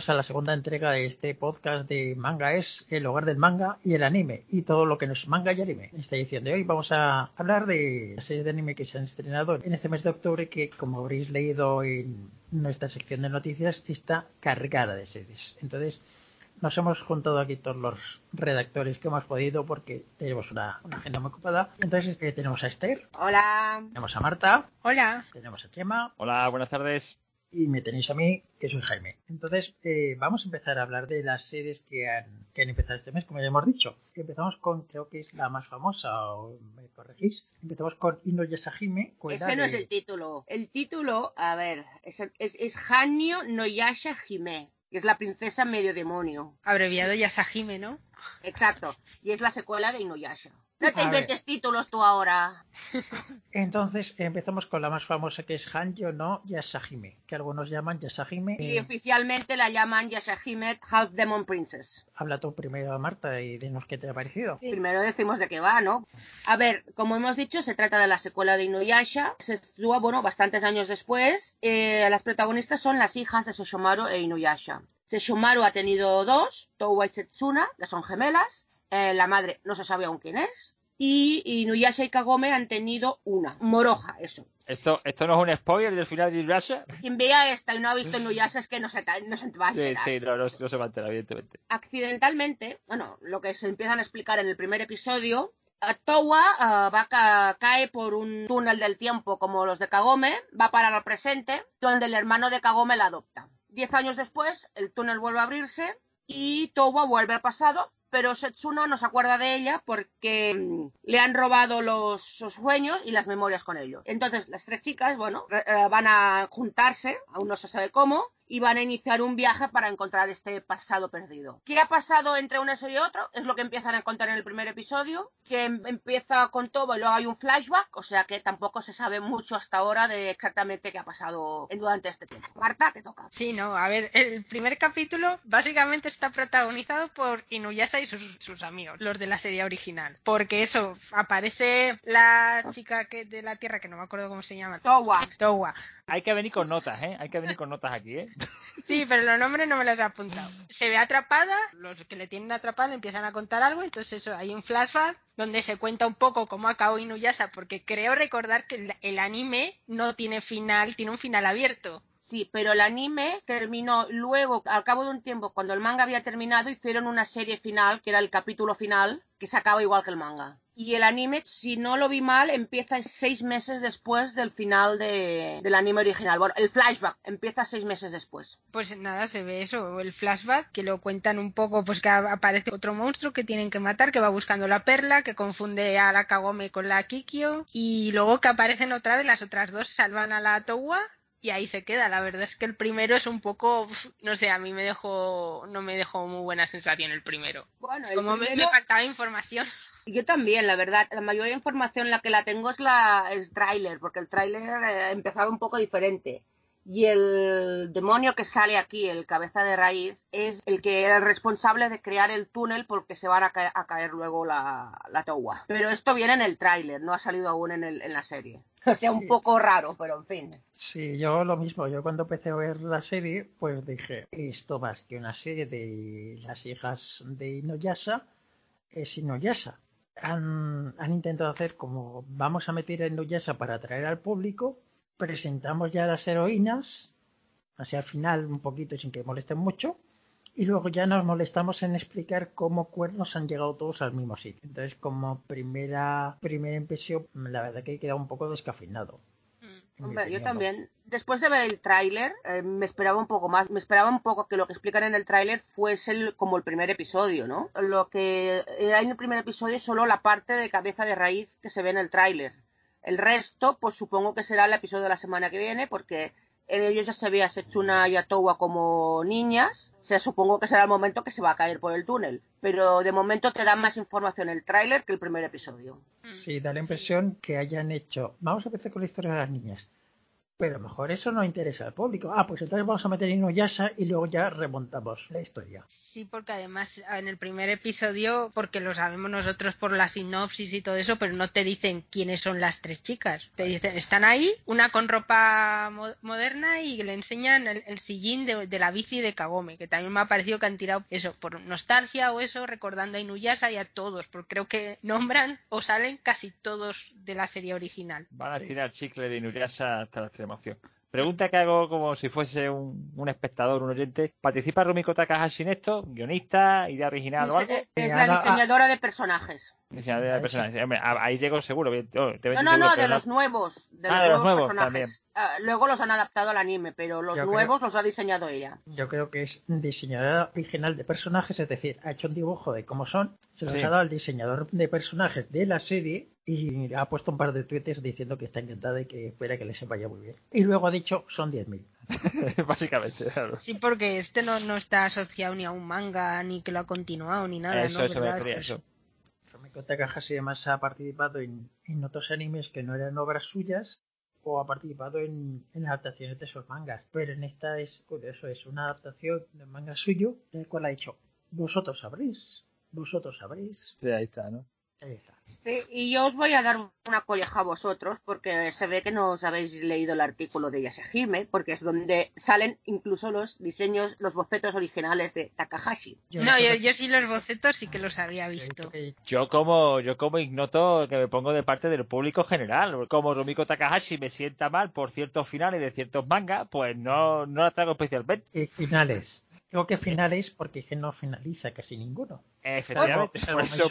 bienvenidos a la segunda entrega de este podcast de Manga es el hogar del manga y el anime y todo lo que nos manga y anime. En esta edición de hoy vamos a hablar de las series de anime que se han estrenado en este mes de octubre que como habréis leído en nuestra sección de noticias está cargada de series. Entonces nos hemos juntado aquí todos los redactores que hemos podido porque tenemos una, agenda muy ocupada. Entonces eh, tenemos a Esther. Hola. Tenemos a Marta. Hola. Tenemos a Chema. Hola, buenas tardes y me tenéis a mí, que soy Jaime. Entonces, eh, vamos a empezar a hablar de las series que han, que han empezado este mes, como ya hemos dicho. Empezamos con, creo que es la más famosa, o me corregís. Empezamos con Inuyasha-hime. Ese no es el título. El título, a ver, es, es, es Hanyo no Yasha Hime que es la princesa medio demonio. Abreviado Yasahime, ¿no? Exacto. Y es la secuela de Inuyasha. No te inventes títulos tú ahora. Entonces empezamos con la más famosa que es Hanjo no Yasahime, que algunos llaman Yasahime. Y oficialmente la llaman Yasahime Half Demon Princess. Habla tú primero, Marta, y dinos qué te ha parecido. Primero decimos de qué va, ¿no? A ver, como hemos dicho, se trata de la secuela de Inuyasha. Se sitúa, bueno, bastantes años después. Eh, las protagonistas son las hijas de Sesshomaru e Inuyasha. Sesshomaru ha tenido dos, Towa y Setsuna, que son gemelas. Eh, la madre no se sabe aún quién es. Y Inuyasha y Kagome han tenido una, Moroja, eso. ¿Esto, ¿Esto no es un spoiler del final de Inuyasha? Quien vea esta y no ha visto Inuyasha es que no se, no se va a enterar. Sí, sí, no, no, se va a enterar, evidentemente. Accidentalmente, bueno, lo que se empiezan a explicar en el primer episodio, Towa uh, va a cae por un túnel del tiempo como los de Kagome, va para el presente, donde el hermano de Kagome la adopta. Diez años después, el túnel vuelve a abrirse y Towa vuelve al pasado pero Setsuna no se acuerda de ella porque mm, le han robado los, sueños y las memorias con ello. Entonces las tres chicas, bueno, eh, van a juntarse, aún no se sabe cómo, y van a iniciar un viaje para encontrar este pasado perdido. ¿Qué ha pasado entre uno y otro? Es lo que empiezan a encontrar en el primer episodio, que em, empieza con todo y luego hay un flashback, o sea que tampoco se sabe mucho hasta ahora de exactamente qué ha pasado durante este tiempo. Marta, te toca. Sí, no, a ver, el primer capítulo básicamente está protagonizado por Inuyasha y sus, amigos, los de la serie original, porque eso, aparece la chica que de la Tierra, que no me acuerdo cómo se llama. Towa. Towa hay que venir con notas, ¿eh? Hay que venir con notas aquí, ¿eh? Sí, pero los nombres no me los he apuntado. Se ve atrapada, los que le tienen atrapada empiezan a contar algo, entonces eso, hay un flashback donde se cuenta un poco cómo acabó Inuyasha, porque creo recordar que el anime no tiene final, tiene un final abierto. Sí, pero el anime terminó luego, al cabo de un tiempo, cuando el manga había terminado, hicieron una serie final, que era el capítulo final, que se acaba igual que el manga. Y el anime, si no lo vi mal, empieza seis meses después del final del anime original. Bueno, el flashback empieza seis meses después. Pues nada, se ve eso, el flashback, que lo cuentan un poco, pues que aparece otro monstruo que tienen que matar, que va buscando la perla, que confunde a la Kagome con la Kikyo, y luego que aparecen otra vez las otras dos, salvan a la Towa y ahí se queda. La verdad es que el primero es un poco, no sé, a mí me dejó, no me dejó muy buena sensación el primero. Bueno, como me, faltaba información. Yo también, la verdad, la mayor información la que la tengo es la el tráiler, porque el tráiler eh, empezaba un poco diferente. Y el demonio que sale aquí, el cabeza de raíz, es el que era el responsable de crear el túnel porque se van a, caer, luego la, la towa. Pero esto viene en el tráiler, no ha salido aún en, el, en la serie. O sea, un poco raro, pero en fin. Sí, yo lo mismo. Yo cuando empecé a ver la serie, pues dije, esto más que una serie de las hijas de Inuyasha, es Inuyasha. Han, han intentado hacer como vamos a meter a Inuyasha para atraer al público, presentamos ya las heroínas, así al final un poquito sin que molesten mucho, y luego ya nos molestamos en explicar cómo cuernos han llegado todos al mismo sitio. Entonces, como primera, primera impresión, la verdad que he quedado un poco descafeinado. Mm. Hombre, yo también. Después de ver el tráiler, eh, me esperaba un poco más. Me esperaba un poco que lo que explican en el tráiler fuese como el primer episodio, ¿no? Lo que hay en el primer episodio es solo la parte de cabeza de raíz que se ve en el tráiler. El resto, pues supongo que será el episodio de la semana que viene, porque en ellos ya se ve a Setsuna y a Towa como niñas. O sea, supongo que será el momento que se va a caer por el túnel. Pero de momento te dan más información el tráiler que el primer episodio. Sí, da la impresión que hayan hecho. Vamos a empezar con la historia de las niñas. Pero a lo mejor eso no interesa al público. Ah, pues entonces vamos a meter Inuyasha y luego ya remontamos la historia. Sí, porque además en el primer episodio, porque lo sabemos nosotros por la sinopsis y todo eso, pero no te dicen quiénes son las tres chicas. Te dicen, están ahí, una con ropa mo- moderna y le enseñan el, el sillín de, de la bici de Kagome, que también me ha parecido que han tirado eso, por nostalgia o eso, recordando a Inuyasha y a todos, porque creo que nombran o salen casi todos de la serie original. Van a tirar chicle de Inuyasha hasta la Pregunta que hago como si fuese un, un espectador, un oyente. ¿Participa Rumiko Takahashi en esto? ¿Guionista? ¿Idea original o algo? Es, es Eh, la ahora- diseñadora de personajes. Diseñador de personajes. Hombre, a- ahí llego seguro. oh, te No, no, seguro no, que de no- los nuevos. De Ah, los de los nuevos nuevos personajes. Ah, luego los han adaptado al anime, pero los Yo creo- nuevos los ha diseñado ella. Yo creo que es diseñadora original de personajes, es decir, ha hecho un dibujo de cómo son, se los Sí. ha dado al diseñador de personajes de la serie y ha puesto un par de tweets diciendo que está encantada y que espera que les vaya muy bien. Y luego ha dicho son 10.000. Básicamente, claro. Sí, porque este no, no está asociado ni a un manga, ni que lo ha continuado, ni nada, Eso, ¿no? eso me ¿Verdad? es- eso. Rumiko Takahashi además ha participado en, en otros animes que no eran obras suyas o ha participado en, en adaptaciones de esos mangas. Pero en esta es curioso, es una adaptación de un manga suyo en el cual ha dicho vosotros sabréis, vosotros sabréis. Sí, ahí está, ¿no? Ahí está. Sí, y yo os voy a dar una colleja a vosotros porque se ve que no os habéis leído el artículo de Yasehime, porque es donde salen incluso los diseños, los bocetos originales de Takahashi. Yo No, yo, yo sí los bocetos sí que los había visto. Yo como, yo como ignoto que me pongo de parte del público general. Como Rumiko Takahashi me sienta mal por ciertos finales de ciertos mangas, pues no, no la traigo especialmente. finales. Digo que finales porque es que no finaliza casi ninguno. Efectivamente, por eso,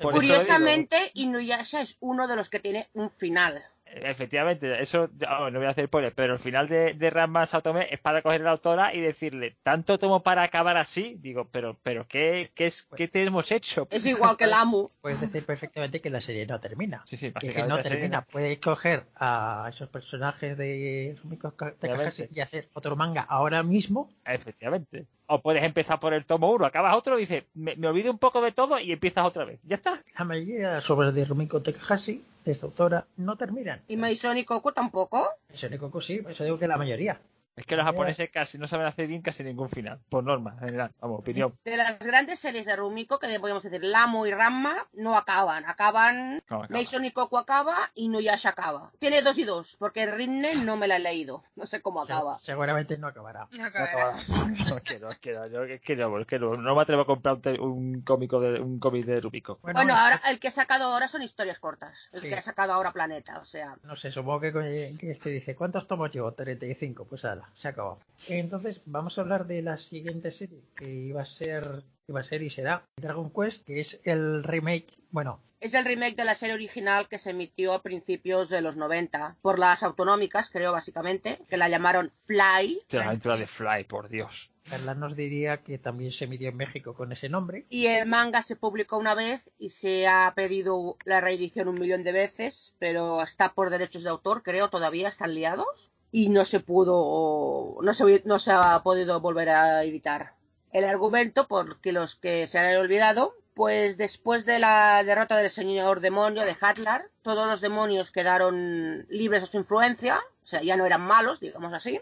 por eso Curiosamente, Inuyasha es uno de los que tiene un final. Efectivamente, eso oh, no voy a hacer spoiler, pero el final de, de Ranma Satome es para coger a la autora y decirle, tanto tomo para acabar así, digo, pero, pero ¿qué, qué, es, qué te hemos hecho? Es igual que el Amu. Puedes decir perfectamente que la serie no termina. Sí, sí, Que, no termina. Puedes coger a esos personajes de Rumiko Takahashi y hacer otro manga ahora mismo. Efectivamente. O puedes empezar por el tomo 1, acabas otro y dices, me, me olvido un poco de todo y empiezas otra vez. Ya está. La mayoría de las obras de Rumiko Takahashi, de esta autora, no terminan. Y Maison y Coco tampoco. Eso de Coco sí, por eso digo que la mayoría. Es que los japoneses casi no saben hacer bien casi ningún final, por norma general, vamos, opinión. De las grandes series de Rumiko, que podemos decir Lamu y Ramma, no acaban. Acaban. No, acaba. Mason y Coco acaba y Nuyasha acaba. Tiene dos y dos, porque Rinne no me la he leído. No sé cómo acaba. Seguramente no acabará. No acabará. No, es que no, es que no, yo- es que no, es que no, no me atrevo a comprar un, un cómico de un cómic de Rubiko. Bueno, ahora el que ha sacado ahora son historias cortas. El Sí. que ha sacado ahora Planeta, o sea. No sé, supongo que, que que dice, ¿cuántos tomos llevo? 35, pues se acabó. Entonces, vamos a hablar de la siguiente serie, que iba a ser, iba a ser y será Dragon Quest, que es el remake, bueno, Es el remake de la serie original que se emitió a principios de los 90 por las autonómicas, creo básicamente, que la llamaron Fly. La aventura de Fly, por Dios. Carla nos diría que también se emitió en México con ese nombre. Y el manga se publicó una vez y se ha pedido la reedición un millón de veces, pero está por derechos de autor, creo, todavía están liados. Y no se pudo, no se, no se ha podido volver a editar. El argumento, porque los que se han olvidado, pues después de la derrota del señor demonio de Hadlar, todos los demonios quedaron libres de su influencia, o sea, ya no eran malos, digamos así,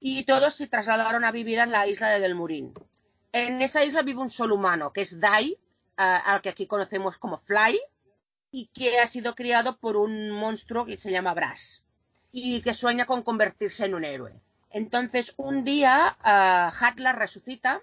y todos se trasladaron a vivir en la isla de Belmurín. En esa isla vive un solo humano, que es Dai, al que aquí conocemos como Fly, y que ha sido criado por un monstruo que se llama Brass, y que sueña con convertirse en un héroe. Entonces, un día, ah, Hadlar resucita,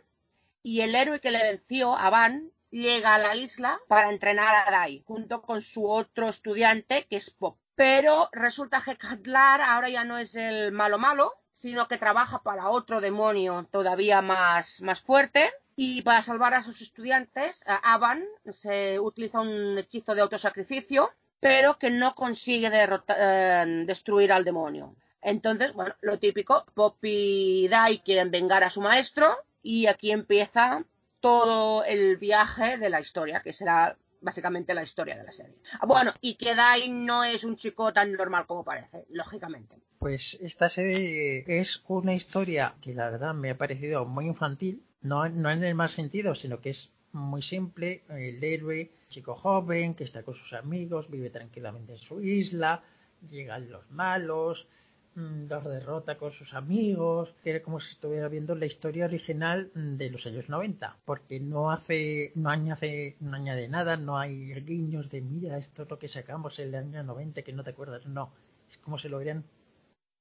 y el héroe que le venció, Avan, llega a la isla para entrenar a Dai, junto con su otro estudiante, que es Pop. Pero resulta que Hadlar ahora ya no es el malo malo, sino que trabaja para otro demonio todavía más, más fuerte. Y para salvar a sus estudiantes, a Avan se utiliza un hechizo de autosacrificio, pero que no consigue derrota- eh, destruir al demonio. Entonces, bueno, lo típico, Poppy y Dai quieren vengar a su maestro y aquí empieza todo el viaje de la historia, que será básicamente la historia de la serie. Ah, Bueno, y que Dai no es un chico tan normal como parece, lógicamente. Pues esta serie es una historia que la verdad me ha parecido muy infantil, no, no en el mal sentido, sino que es muy simple, el héroe, chico joven, que está con sus amigos, vive tranquilamente en su isla, llegan los malos, mm, los derrota con sus amigos, que era como si estuviera viendo la historia original de los años 90, porque no hace, no añade, no añade nada, no hay guiños de mira, esto es lo que sacamos en el año 90 que no te acuerdas, no, es como si lo hubieran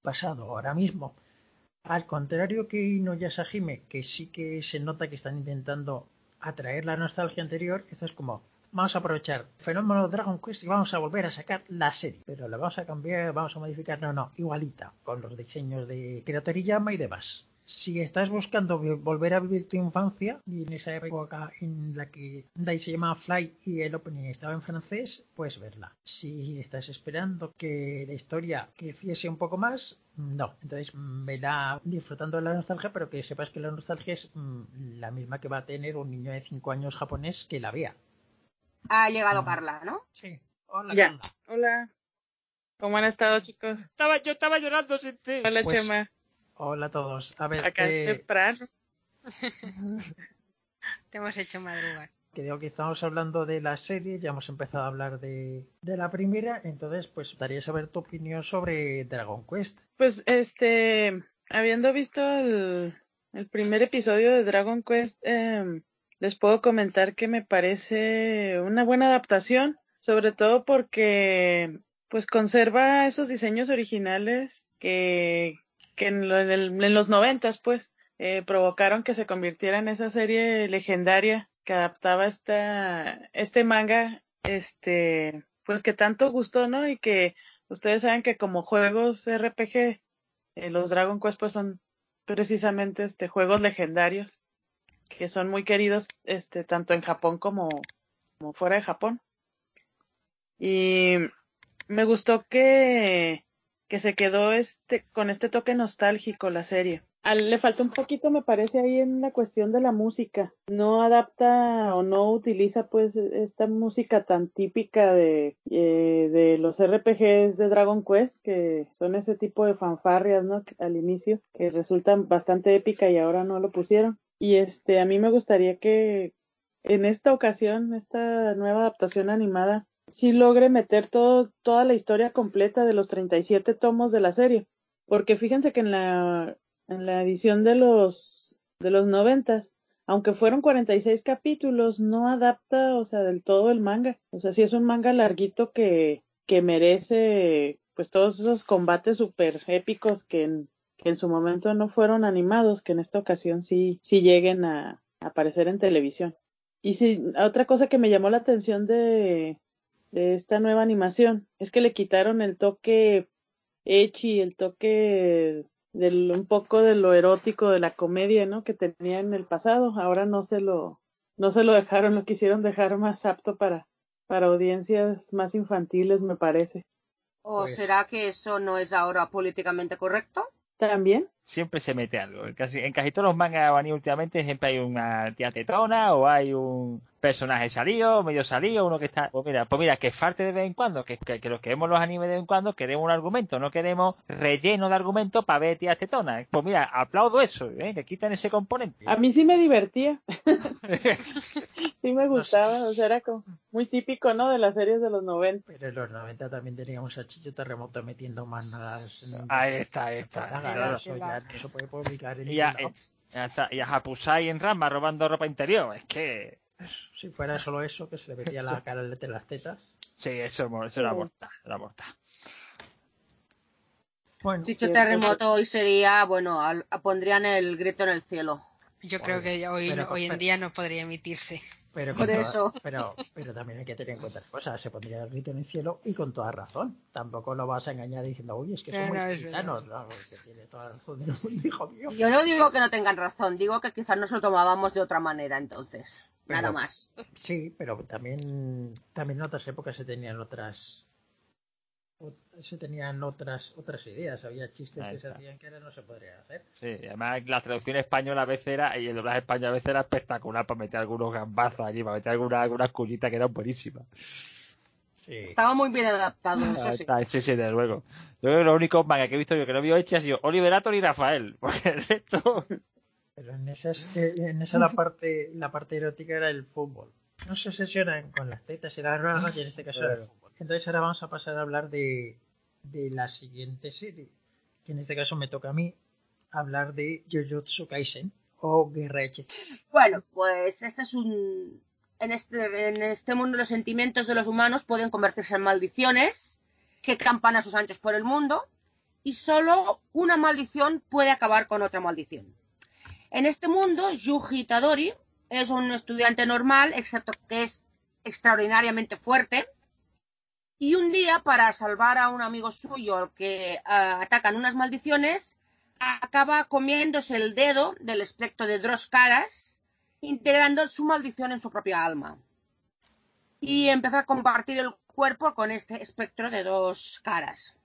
pasado ahora mismo. Al contrario que Inuyasha que sí que se nota que están intentando atraer la nostalgia anterior, esto es como, vamos a aprovechar fenómeno Dragon Quest y vamos a volver a sacar la serie. Pero la vamos a cambiar, vamos a modificar, no, no, igualita, con los diseños de Kira Toriyama y demás si estás buscando volver a vivir tu infancia y en esa época en la que Dai se llamaba Fly y el opening estaba en francés, puedes verla. Si estás esperando que la historia creciese un poco más, no. Entonces verá disfrutando de la nostalgia, pero que sepas que la nostalgia es mm, la misma que va a tener un niño de 5 años japonés que la vea. Ha llegado. Carla, ¿no? Sí. Hola, ya. Hola. ¿Cómo han estado, chicos? Estaba, yo estaba llorando sin ti. Hola, pues, Hola a todos. A ver, Acá es temprano. Te hemos hecho madrugar. Que digo que estamos hablando de la serie, ya hemos empezado a hablar de, la primera, entonces pues gustaría saber tu opinión sobre Dragon Quest. Pues este, habiendo visto el, primer episodio de Dragon Quest, em, les puedo comentar que me parece una buena adaptación, sobre todo porque pues conserva esos diseños originales que, que en, los noventas, pues, eh, provocaron que se convirtiera en esa serie legendaria que adaptaba esta, este manga, este, pues que tanto gustó, ¿no? Y que ustedes saben que como juegos RPG, eh, los Dragon Quest pues son precisamente este juegos legendarios que son muy queridos este tanto en Japón como, como fuera de Japón. Y me gustó que que se quedó este con este toque nostálgico la serie. le falta un poquito, me parece, ahí en la cuestión de la música. No adapta o no utiliza pues esta música tan típica de, eh, de los RPGs de Dragon Quest, que son ese tipo de fanfarrias, ¿no? Al inicio, que resultan bastante épica y ahora no lo pusieron. Y este, a mí me gustaría que en esta ocasión, esta nueva adaptación animada, sí logre meter todo, toda la historia completa de los 37 tomos de la serie. Porque fíjense que en la, en la edición de los, de los noventas, aunque fueron 46 capítulos, no adapta, o sea, del todo el manga. O sea, sí es un manga larguito que, que merece, pues, todos esos combates súper épicos que en, que en su momento no fueron animados, que en esta ocasión sí, sí lleguen a, a aparecer en televisión. Y sí, otra cosa que me llamó la atención de, de esta nueva animación. Es que le quitaron el toque y el toque del un poco de lo erótico de la comedia, ¿no? Que tenía en el pasado. Ahora no se lo no se lo dejaron, lo quisieron dejar más apto para para audiencias más infantiles, me parece. ¿O pues será que eso no es ahora políticamente correcto? También. Siempre se mete algo. En casi, en casi todos los mangas últimamente siempre hay una tía tetona o hay un personaje salido, medio salido, uno que está. Pues mira, pues mira, que falte de vez en cuando, que, que, los que vemos los animes de vez en cuando queremos un argumento, no queremos relleno de argumento para ver tías tetonas. Pues mira, aplaudo eso, ¿eh? que quitan ese componente. A mí sí me divertía. sí me gustaba, o sea, era como muy típico, ¿no? De las series de los 90. Pero en los 90 también teníamos a Chicho Terremoto metiendo más nada. Ahí está, ahí está. Eso, eso puede publicar en y, a, eh, y a Hapusai en Rama robando ropa interior. Es que si fuera solo eso, que se le metía la cara de las tetas. Sí, eso, eso era mortal, era mortal. Bueno, si hecho terremoto hoy sería, bueno, pondrían el grito en el cielo. Yo creo que hoy, hoy en día no podría emitirse. Pero, Por eso. pero, pero también hay que tener en cuenta cosas. Se pondría el grito en el cielo y con toda razón. Tampoco lo vas a engañar diciendo, uy, es que son muy gitanos. No, que tiene toda la razón del mundo, hijo mío. Yo no digo que no tengan razón, digo que quizás nos lo tomábamos de otra manera entonces. nada más. Sí, pero también, también en otras épocas se tenían otras se tenían otras otras ideas, había chistes que se hacían que ahora no se podrían hacer. Sí, además la traducción española a veces era, y el doblaje español a veces era espectacular para meter algunos gambazos allí, para meter algunas algunas culitas que eran buenísimas. Sí. Estaba muy bien adaptado, eso sí. sí, sí, desde luego. Yo creo que lo único manga que he visto yo que no vio hecho ha sido Oliver Atom y Rafael, porque el resto... Pero en esa, en esa la parte la parte erótica era el fútbol. No se obsesionan con las tetas y las ragas y en este caso era el fútbol. Entonces ahora vamos a pasar a hablar de, de la siguiente serie, que en este caso me toca a mí hablar de Jujutsu Kaisen o Guerra Hechicera. Bueno, pues este es un... En este, en este mundo los sentimientos de los humanos pueden convertirse en maldiciones que campan a sus anchos por el mundo y solo una maldición puede acabar con otra maldición. En este mundo, Yuji Tadori es un estudiante normal, excepto que es extraordinariamente fuerte. Y un día, para salvar a un amigo suyo que uh, atacan unas maldiciones, acaba comiéndose el dedo del espectro de Dross Caras, integrando su maldición en su propia alma. Y empieza a compartir el cuerpo con este espectro de dos caras.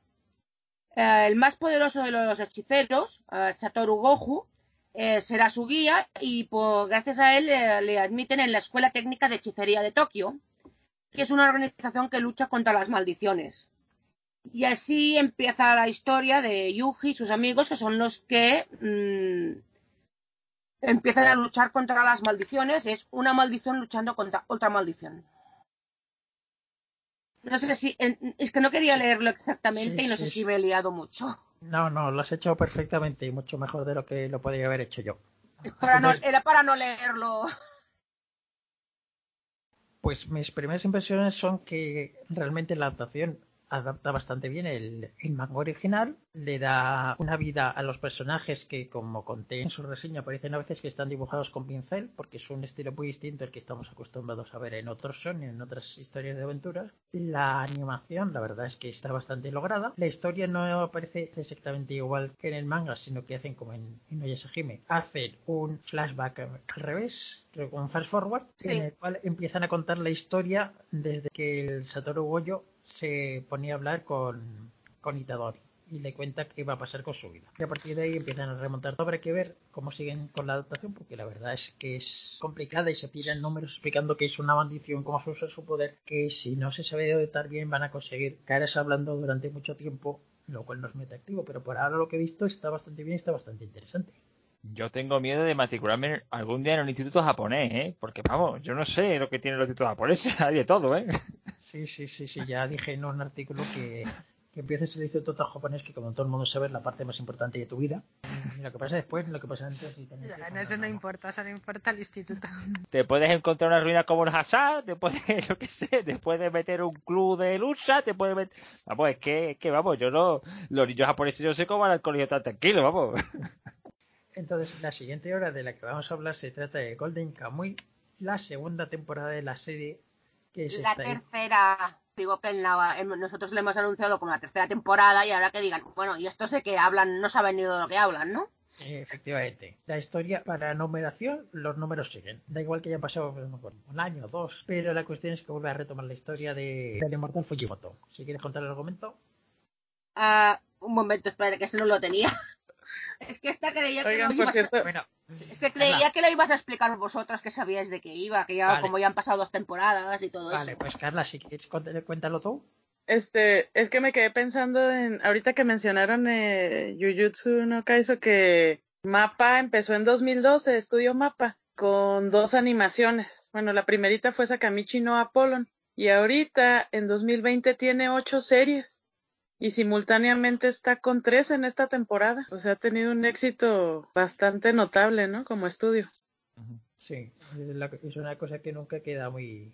Uh, el más poderoso de los hechiceros, uh, Satoru Goju, eh, será su guía y gracias a él eh, le admiten en la Escuela Técnica de Hechicería de Tokio, que es una organización que lucha contra las maldiciones. Y así empieza la historia de Yuji y sus amigos, que son los que mmm, empiezan a luchar contra las maldiciones. Es una maldición luchando contra otra maldición. No sé si. Es que no quería leerlo exactamente Sí, y no sí, sé sí. si me he liado mucho. No, no, lo has hecho perfectamente y mucho mejor de lo que lo podría haber hecho yo. Para no- era para no leerlo. Pues mis primeras impresiones son que realmente la adaptación adapta bastante bien el, el manga original, le da una vida a los personajes que, como conté en su reseña, parecen a veces que están dibujados con pincel, porque es un estilo muy distinto al que estamos acostumbrados a ver en otros son en otras historias de aventuras. La animación, la verdad es que está bastante lograda. La historia no parece exactamente igual que en el manga, sino que hacen como en, en Oyasahime, hacen un flashback al revés, creo que un fast forward, Sí. en el cual empiezan a contar la historia desde que el Satoru Goyo se ponía a hablar con, con Itadori y le cuenta qué va a pasar con su vida. Y a partir de ahí empiezan a remontar. Habrá que ver cómo siguen con la adaptación, porque la verdad es que es complicada y se tiran números explicando que es una maldición, cómo se usa su poder, que si no se sabe adaptar bien van a conseguir caras hablando durante mucho tiempo, lo cual no es muy atractivo, pero por ahora lo que he visto está bastante bien está bastante interesante. Yo tengo miedo de matricularme algún día en un instituto japonés, ¿eh? Porque, vamos, yo no sé lo que tienen los institutos japoneses, hay de todo, ¿eh? Sí, sí, sí, sí, ya dije en un artículo que, que empieces el instituto japonés, que como todo el mundo sabe es la parte más importante de tu vida. Y lo que pasa después, lo que pasa antes y Ya, no, eso no importa, eso no importa el instituto. Te puedes encontrar una ruina como el Hazard, te puedes, yo qué sé, te puedes meter un club de lucha, te puedes meter... Vamos, es que, es que vamos, yo no... Los niños japoneses yo sé cómo van al colegio tan tranquilo, vamos. Entonces, la siguiente hora de la que vamos a hablar se trata de Golden Kamuy, la segunda temporada de la serie que se La está tercera, digo que en la, en- nosotros le hemos anunciado como la tercera temporada y ahora que digan, bueno, y estos de que hablan, no saben ni de lo que hablan, ¿no? Eh, Efectivamente. La historia, para numeración, los números siguen. Da igual que hayan pasado pues, un año o dos. Pero la cuestión es que vuelve a retomar la historia de, del inmortal Fujimoto. Si quieres contar el argumento. Ah, un momento, espera, que este no lo tenía. Es que esta creía que Oigan, lo ibas a... cierto, Bueno, Es que creía que lo ibas a explicar vosotras que sabíais de qué iba, que ya Vale. como ya han pasado dos temporadas y todo vale, eso. pues Carla, si quieres cuéntalo tú. Este, es que me quedé pensando en, ahorita que mencionaron eh, Jujutsu no Kaisen que Mapa empezó en 2012, estudió Mapa, con dos animaciones. Bueno, la primerita fue Sakamichi no Apollon, y ahorita en 2020 tiene ocho series, y simultáneamente está con tres en esta temporada. O sea, ha tenido un éxito bastante notable, ¿no? Como estudio. Sí, es, una cosa que nunca queda muy.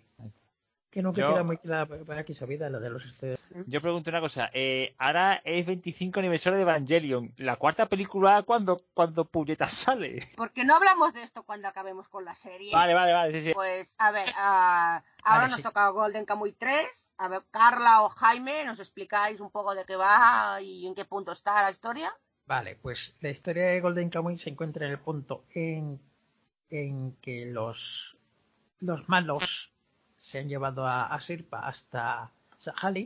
Que nunca Yo- queda muy clara para aquí sabida, la de los estudios. Yo pregunto una cosa, eh, ahora es 25 aniversario de Evangelion. ¿La cuarta película cuándo, cuándo puñetas sale? ¿Por qué no hablamos de esto cuando acabemos con la serie? Vale, vale, vale, sí, sí. Pues, a ver, ah, ahora Vale, nos sí. toca Golden Kamuy 3. A ver, Carla o Jaime, ¿nos explicáis un poco de qué va y en qué punto está la historia? Vale, pues la historia de Golden Kamuy se encuentra en el punto en, en que los, los malos se han llevado a, Sirpa hasta Sahali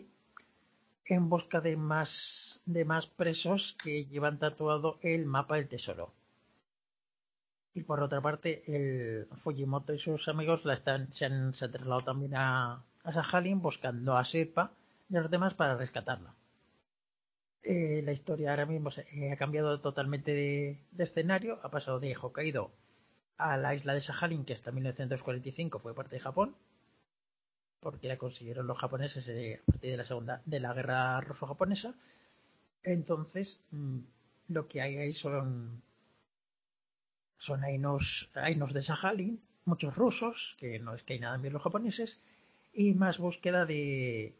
en busca de más, de más presos que llevan tatuado el mapa del tesoro. Y por otra parte, el Fujimoto y sus amigos la están, se, han, se trasladado también a, a buscando a Sirpa y a los demás para rescatarla. Eh, la historia ahora mismo se- eh, ha cambiado totalmente de, escenario, ha pasado de Hokkaido a la isla de Sajalin, que hasta 1945 fue parte de Japón, porque la consiguieron los japoneses eh, a partir de la segunda de la guerra ruso-japonesa. Entonces, mm, lo que hay ahí son son ainos, ainos de Sajalin, muchos rusos, que no es que hay nada bien los japoneses, y más búsqueda de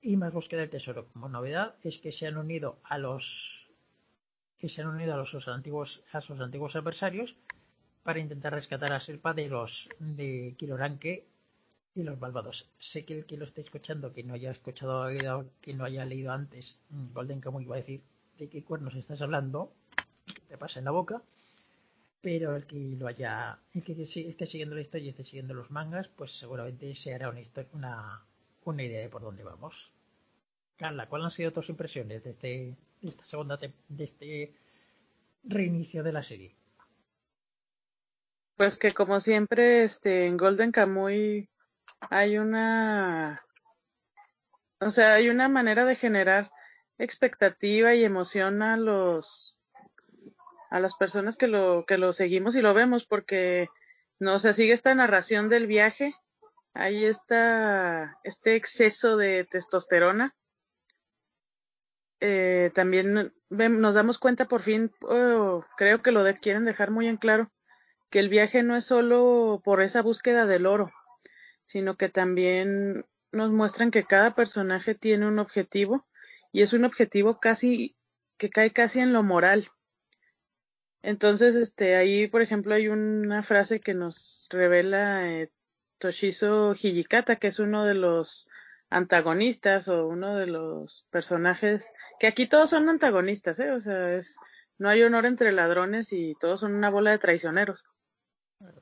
y más búsqueda del tesoro. Como novedad es que se han unido a los que se han unido a los antiguos a sus antiguos adversarios para intentar rescatar a Serpa de los de Kiloranque y los malvados. Sé que el que lo esté escuchando, que no haya escuchado, que no haya leído antes mm, Golden Kamuy va a decir de qué cuernos estás hablando, que te pasa en la boca, pero el que lo haya, el que esté siguiendo la historia y esté siguiendo los mangas, pues seguramente se hará una, historia, una, una idea de por dónde vamos. Carla, ¿cuáles han sido tus impresiones de, este, de esta segunda de este reinicio de la serie? Pues que como siempre, este, en Golden Kamuy hay una, o sea, hay una manera de generar expectativa y emoción a los, a las personas que lo, que lo seguimos y lo vemos, porque no, se sigue esta narración del viaje, hay esta, este exceso de testosterona. Eh, también nos damos cuenta por fin, oh, creo que lo de, quieren dejar muy en claro, que el viaje no es solo por esa búsqueda del oro, sino que también nos muestran que cada personaje tiene un objetivo y es un objetivo casi que cae casi en lo moral. Entonces, este, ahí, por ejemplo, hay una frase que nos revela eh, Toshizo Hijikata, que es uno de los antagonistas o uno de los personajes, que aquí todos son antagonistas, ¿eh? O sea, es, no hay honor entre ladrones y todos son una bola de traicioneros.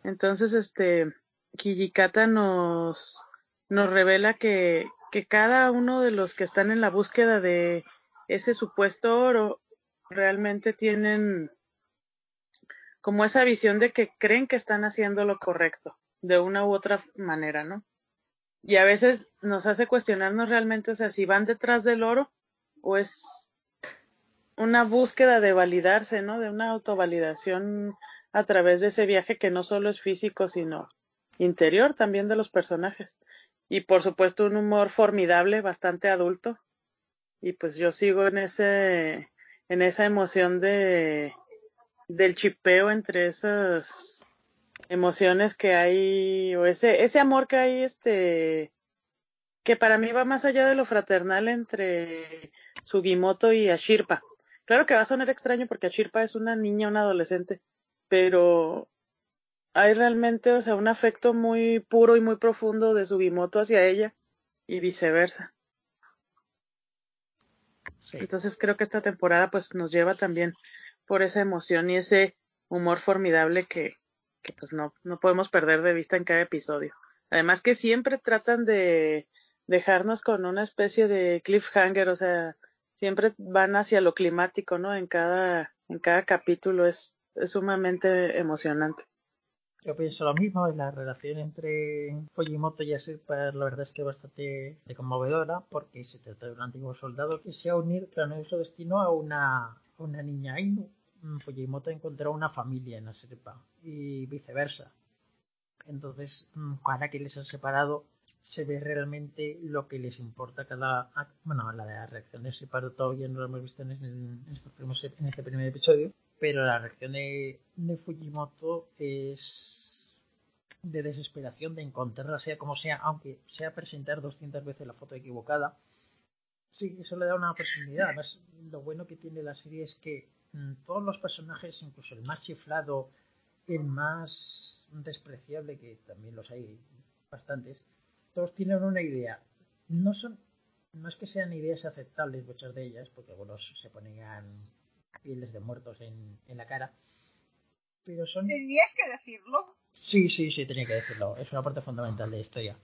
Entonces, este, Kijikata nos, nos revela que, que cada uno de los que están en la búsqueda de ese supuesto oro realmente tienen como esa visión de que creen que están haciendo lo correcto de una u otra manera, ¿no? Y a veces nos hace cuestionarnos realmente, o sea, si van detrás del oro o es una búsqueda de validarse, ¿no? De una autovalidación a través de ese viaje que no solo es físico, sino interior también de los personajes. Y por supuesto un humor formidable, bastante adulto. Y pues yo sigo en ese, en esa emoción de, del chipeo entre esas emociones que hay, o ese, ese amor que hay, este, que para mí va más allá de lo fraternal entre Sugimoto y Ashirpa. Claro que va a sonar extraño porque Ashirpa es una niña, una adolescente, pero hay realmente, o sea, un afecto muy puro y muy profundo de Sugimoto hacia ella y viceversa. Entonces creo que esta temporada pues nos lleva también por esa emoción y ese humor formidable que, que pues no, no podemos perder de vista en cada episodio. Además que siempre tratan de dejarnos con una especie de cliffhanger, o sea, siempre van hacia lo climático, ¿no? En cada, en cada capítulo es es sumamente emocionante. Yo pienso lo mismo, la relación entre Fujimoto y Asirpa la verdad es que es bastante conmovedora porque se trata de un antiguo soldado que se ha unido, planeó su destino a una, una niña Ainu. Fujimoto encontró una familia en Asirpa y viceversa. Entonces, ahora que les han separado, se ve realmente lo que les importa cada... Bueno, la reacción de Asirpa todavía no lo hemos visto en, estos en este primer episodio pero la reacción de, Fujimoto es de desesperación de encontrarla sea como sea, aunque sea presentar 200 veces la foto equivocada. Sí, eso le da una personalidad. Además, lo bueno que tiene la serie es que mm, todos los personajes, incluso el más chiflado, el más despreciable, que también los hay bastantes, todos tienen una idea. No son, no es que sean ideas aceptables muchas de ellas, porque algunos se ponían pieles de muertos en, la cara. Pero son. ¿Tenías que decirlo? Sí, sí, sí, tenía que decirlo. Es una parte fundamental de la historia.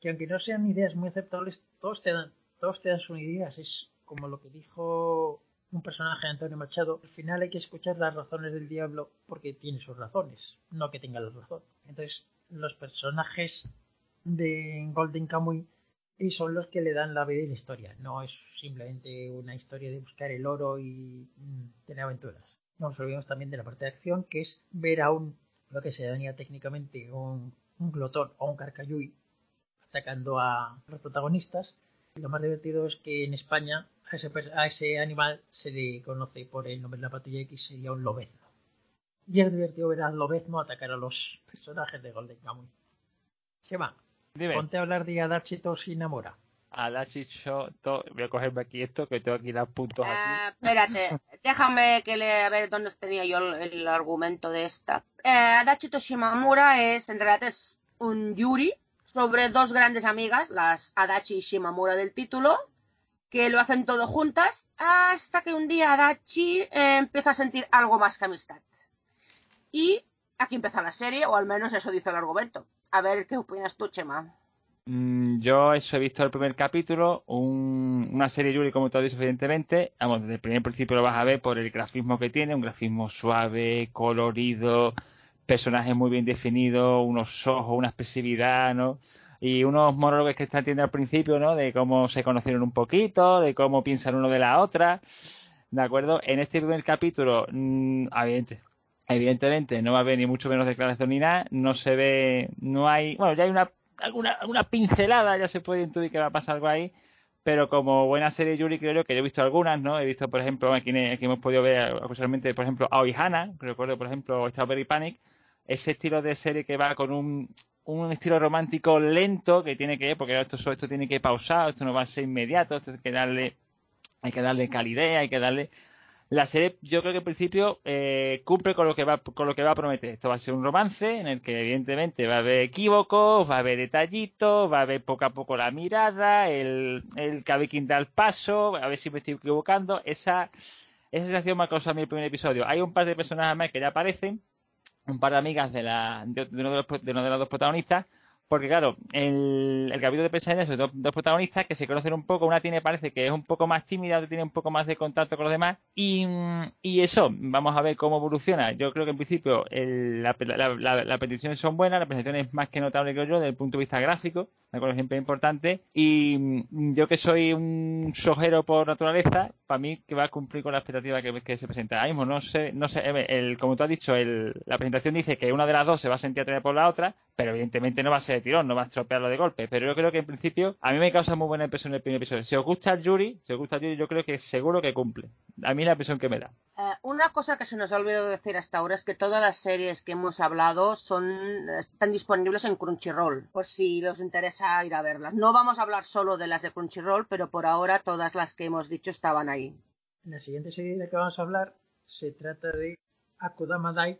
Que aunque no sean ideas muy aceptables, todos te dan, todos te dan sus ideas. Es como lo que dijo un personaje de Antonio Machado. Al final hay que escuchar las razones del diablo porque tiene sus razones, no que tenga la razón. Entonces, los personajes de Golden Kamuy y son los que le dan la vida y la historia. No es simplemente una historia de buscar el oro y mm, tener aventuras. No nos olvidemos también de la parte de acción, que es ver a un, lo que se daría técnicamente un, glotón o un carcayuy atacando a los protagonistas. Lo más divertido es que en España a ese, a ese animal se le conoce por el nombre de la patrulla X, sería un lobezno. Y es divertido ver al lobezno atacar a los personajes de Golden Kamuy. Shema, Dime. ponte a hablar de Adachi Toshinamura. Adachi Shoto, voy a cogerme aquí esto, que tengo aquí los puntos aquí. Eh, espérate, déjame que le a ver dónde tenía yo el, el argumento de esta. Eh, Adachi Toshimamura es, en realidad es un yuri sobre dos grandes amigas, las Adachi y Shimamura del título, que lo hacen todo juntas, hasta que un día Adachi eh, empieza a sentir algo más que amistad. Y aquí empieza la serie, o al menos eso dice el argumento. A ver, ¿qué opinas tú, Chema? Mm, Yo eso he visto el primer capítulo, un- una serie Yuri como tú has dicho evidentemente, vamos, desde el primer principio lo vas a ver por el grafismo que tiene, un grafismo suave, colorido, personajes muy bien definidos, unos ojos, una expresividad, ¿no? Y unos monólogos que están teniendo al principio, ¿no? De cómo se conocieron un poquito, de cómo piensan uno de la otra, ¿de acuerdo? En este primer capítulo, mm, evidente- evidentemente no va a haber ni mucho menos declaración ni nada, no se ve, no hay, bueno, ya hay una alguna, alguna pincelada, ya se puede intuir que va a pasar algo ahí, pero como buena serie Yuri creo yo que yo he visto algunas, ¿no? He visto, por ejemplo, aquí, hemos podido ver ocasionalmente, por ejemplo, Aoi Hana, recuerdo, por ejemplo, Strawberry Panic, ese estilo de serie que va con un, un estilo romántico lento que tiene que, porque esto, esto tiene que pausar, esto no va a ser inmediato, esto hay que darle, hay que darle calidez, hay que darle la serie yo creo que en principio eh, cumple con lo que va con lo que va a prometer. Esto va a ser un romance en el que evidentemente va a haber equívocos va a haber detallitos va a haber poco a poco la mirada el, el que da el paso a ver si me estoy equivocando. Esa esa sensación me ha causado a mí el primer episodio. Hay un par de personajes más que ya aparecen un par de amigas de, la, de, de uno, de, los, de uno de los dos protagonistas porque claro, el, el capítulo de Pensaña son dos, dos, protagonistas que se conocen un poco, una tiene parece que es un poco más tímida, otra tiene un poco más de contacto con los demás y, y eso, vamos a ver cómo evoluciona. Yo creo que en principio el, la, la, la, las peticiones son buenas, la presentación es más que notable creo yo desde el punto de vista gráfico, de acuerdo, siempre es importante y yo que soy un sojero por naturaleza, para mí que va a cumplir con la expectativa que, que se presenta. Ahora mismo no sé, no sé, el, como tú has dicho, el, la presentación dice que una de las dos se va a sentir atraída por la otra, pero evidentemente no va a ser de tirón, no va a estropearlo de golpe. Pero yo creo que en principio a mí me causa muy buena impresión el primer episodio. Si os gusta el Yuri, si os gusta el Yuri, yo creo que seguro que cumple. A mí la impresión que me da. Uh, una cosa que se nos ha olvidado decir hasta ahora es que todas las series que hemos hablado son están disponibles en Crunchyroll, por si os interesa ir a verlas. No vamos a hablar solo de las de Crunchyroll, pero por ahora todas las que hemos dicho estaban ahí. La siguiente serie de la que vamos a hablar se trata de Akudama Dai,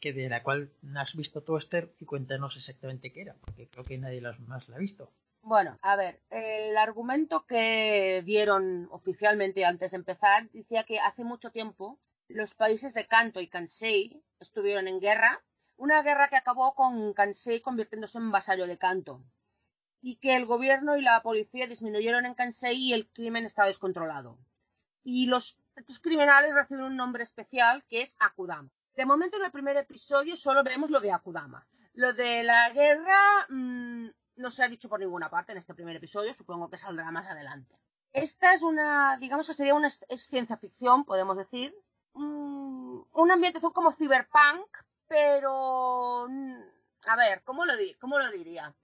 que de la cual has visto tú, Esther, y cuéntanos exactamente qué era, porque creo que nadie más la ha visto. Bueno, a ver, el argumento que dieron oficialmente antes de empezar decía que hace mucho tiempo los países de Kanto y Kansei estuvieron en guerra, una guerra que acabó con Kansei convirtiéndose en vasallo de Kanto, y que el gobierno y la policía disminuyeron en Kansei y el crimen está descontrolado. Y los criminales reciben un nombre especial que es Akudama. De momento en el primer episodio solo vemos lo de Akudama. Lo de la guerra mmm, no se ha dicho por ninguna parte en este primer episodio, supongo que saldrá más adelante. Esta es una, digamos que sería una es ciencia ficción, podemos decir, mmm, una ambientación como cyberpunk, pero a ver, ¿cómo lo, di ¿cómo lo diría?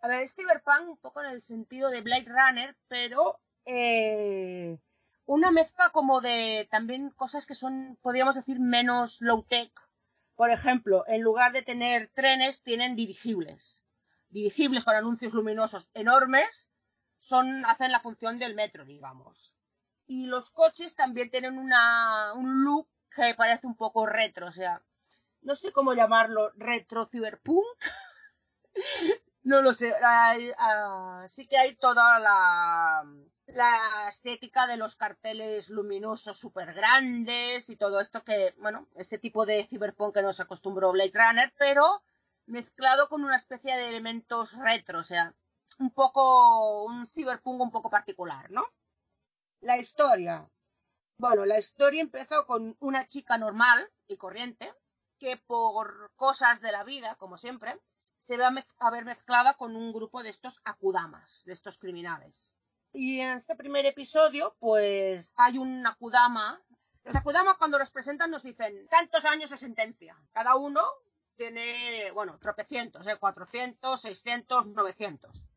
A ver, es cyberpunk un poco en el sentido de Blade Runner, pero eh, una mezcla como de también cosas que son, podríamos decir, menos low-tech. Por ejemplo, en lugar de tener trenes, tienen dirigibles. Dirigibles con anuncios luminosos enormes, son, hacen la función del metro, digamos. Y los coches también tienen una, un look que parece un poco retro, o sea, no sé cómo llamarlo, retro cyberpunk. No lo sé, uh, sí que hay toda la, la estética de los carteles luminosos súper grandes y todo esto que, bueno, este tipo de cyberpunk que nos acostumbró Blade Runner, pero mezclado con una especie de elementos retro, o sea, un poco, un cyberpunk un poco particular, ¿no? La historia. Bueno, la historia empezó con una chica normal y corriente que por cosas de la vida, como siempre, se ve a, ver mezclada con un grupo de estos akudamas, de estos criminales. Y en este primer episodio, pues hay un Akudama. Los Akudama cuando los presentan nos dicen tantos años de sentencia. Cada uno tiene, bueno, tropecientos, ¿eh? 400, 600, 900.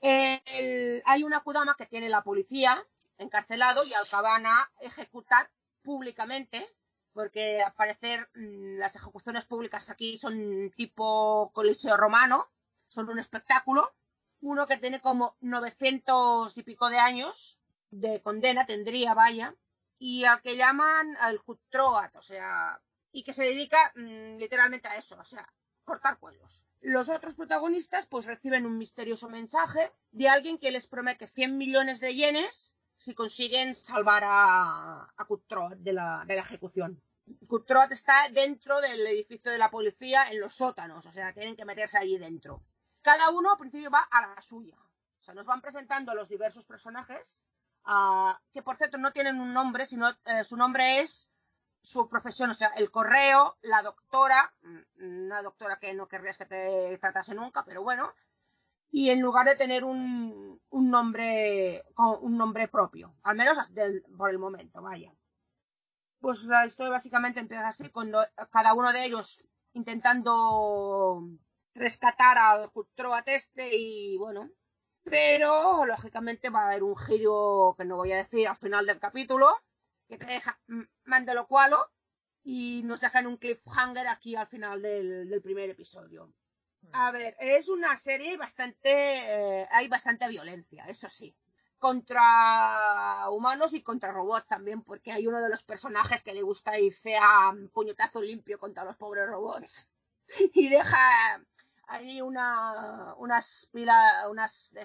El- hay una Kudama que tiene la policía encarcelado y acaban a ejecutar públicamente, porque al parecer mm, las ejecuciones públicas aquí son tipo coliseo romano, son un espectáculo. Uno que tiene como 900 y pico de años de condena, tendría, vaya, y al que llaman al Kutroat, o sea, y que se dedica mm, literalmente a eso, o sea, cortar cuellos. Los otros protagonistas pues reciben un misterioso mensaje de alguien que les promete 100 millones de yenes si consiguen salvar a, a de la, de la ejecución. Cutthroat está dentro del edificio de la policía en los sótanos, o sea, tienen que meterse allí dentro. Cada uno al principio va a la suya. O sea, nos van presentando los diversos personajes, ah, que por cierto no tienen un nombre, sino eh, su nombre es su profesión, o sea, el correo, la doctora, mm, una doctora que no querrías que te tratase nunca, pero bueno, y en lugar de tener un, un nombre con un nombre propio, al menos del- por el momento, vaya. Pues la historia básicamente empieza así, cuando cada uno de ellos intentando rescatar al Cutthroat este y bueno, pero lógicamente va a haber un giro que no voy a decir al final del capítulo, que te deja mándalo cualo y nos dejan un cliffhanger aquí al final del primer episodio. A ver, es una serie bastante, eh, hay bastante violencia, eso sí, contra humanos y contra robots también, porque hay uno de los personajes que le gusta irse a puñetazo limpio contra los pobres robots y deja ahí una, unas pilas, unas de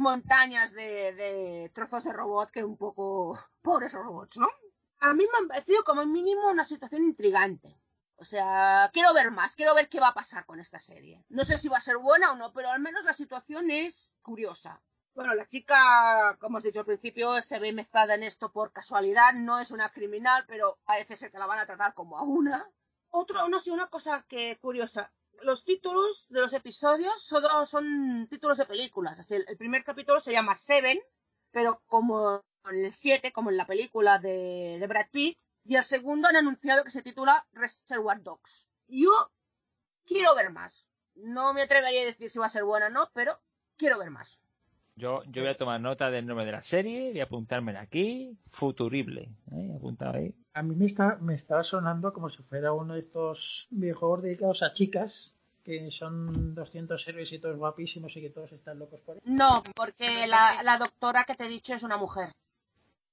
montañas de, trozos de robot que un poco pobres robots, ¿no? A mí me ha parecido como mínimo una situación intrigante. O sea, quiero ver más, quiero ver qué va a pasar con esta serie. No sé si va a ser buena o no, pero al menos la situación es curiosa. Bueno, la chica, como os dicho al principio, se ve mezclada en esto por casualidad, no es una criminal, pero parece ser que la van a tratar como a una. Otro, no sé, una cosa que curiosa. Los títulos de los episodios son, son títulos de películas. Así, el, primer capítulo se llama Seven, pero como en el 7, como en la película de Brad Pitt, y el segundo han anunciado que se titula Reservoir Dogs. Yo quiero ver más. No me atrevería a decir si va a ser buena o no, pero quiero ver más. Yo, yo voy a tomar nota del nombre de la serie, voy a apuntármela aquí, Futurible, ¿eh? apuntado ahí. A mí me, está, me estaba sonando como si fuera uno de estos videojuegos dedicados a chicas, que son 200 héroes y todos guapísimos y que todos están locos por él. No, porque la, la doctora que te he dicho es una mujer.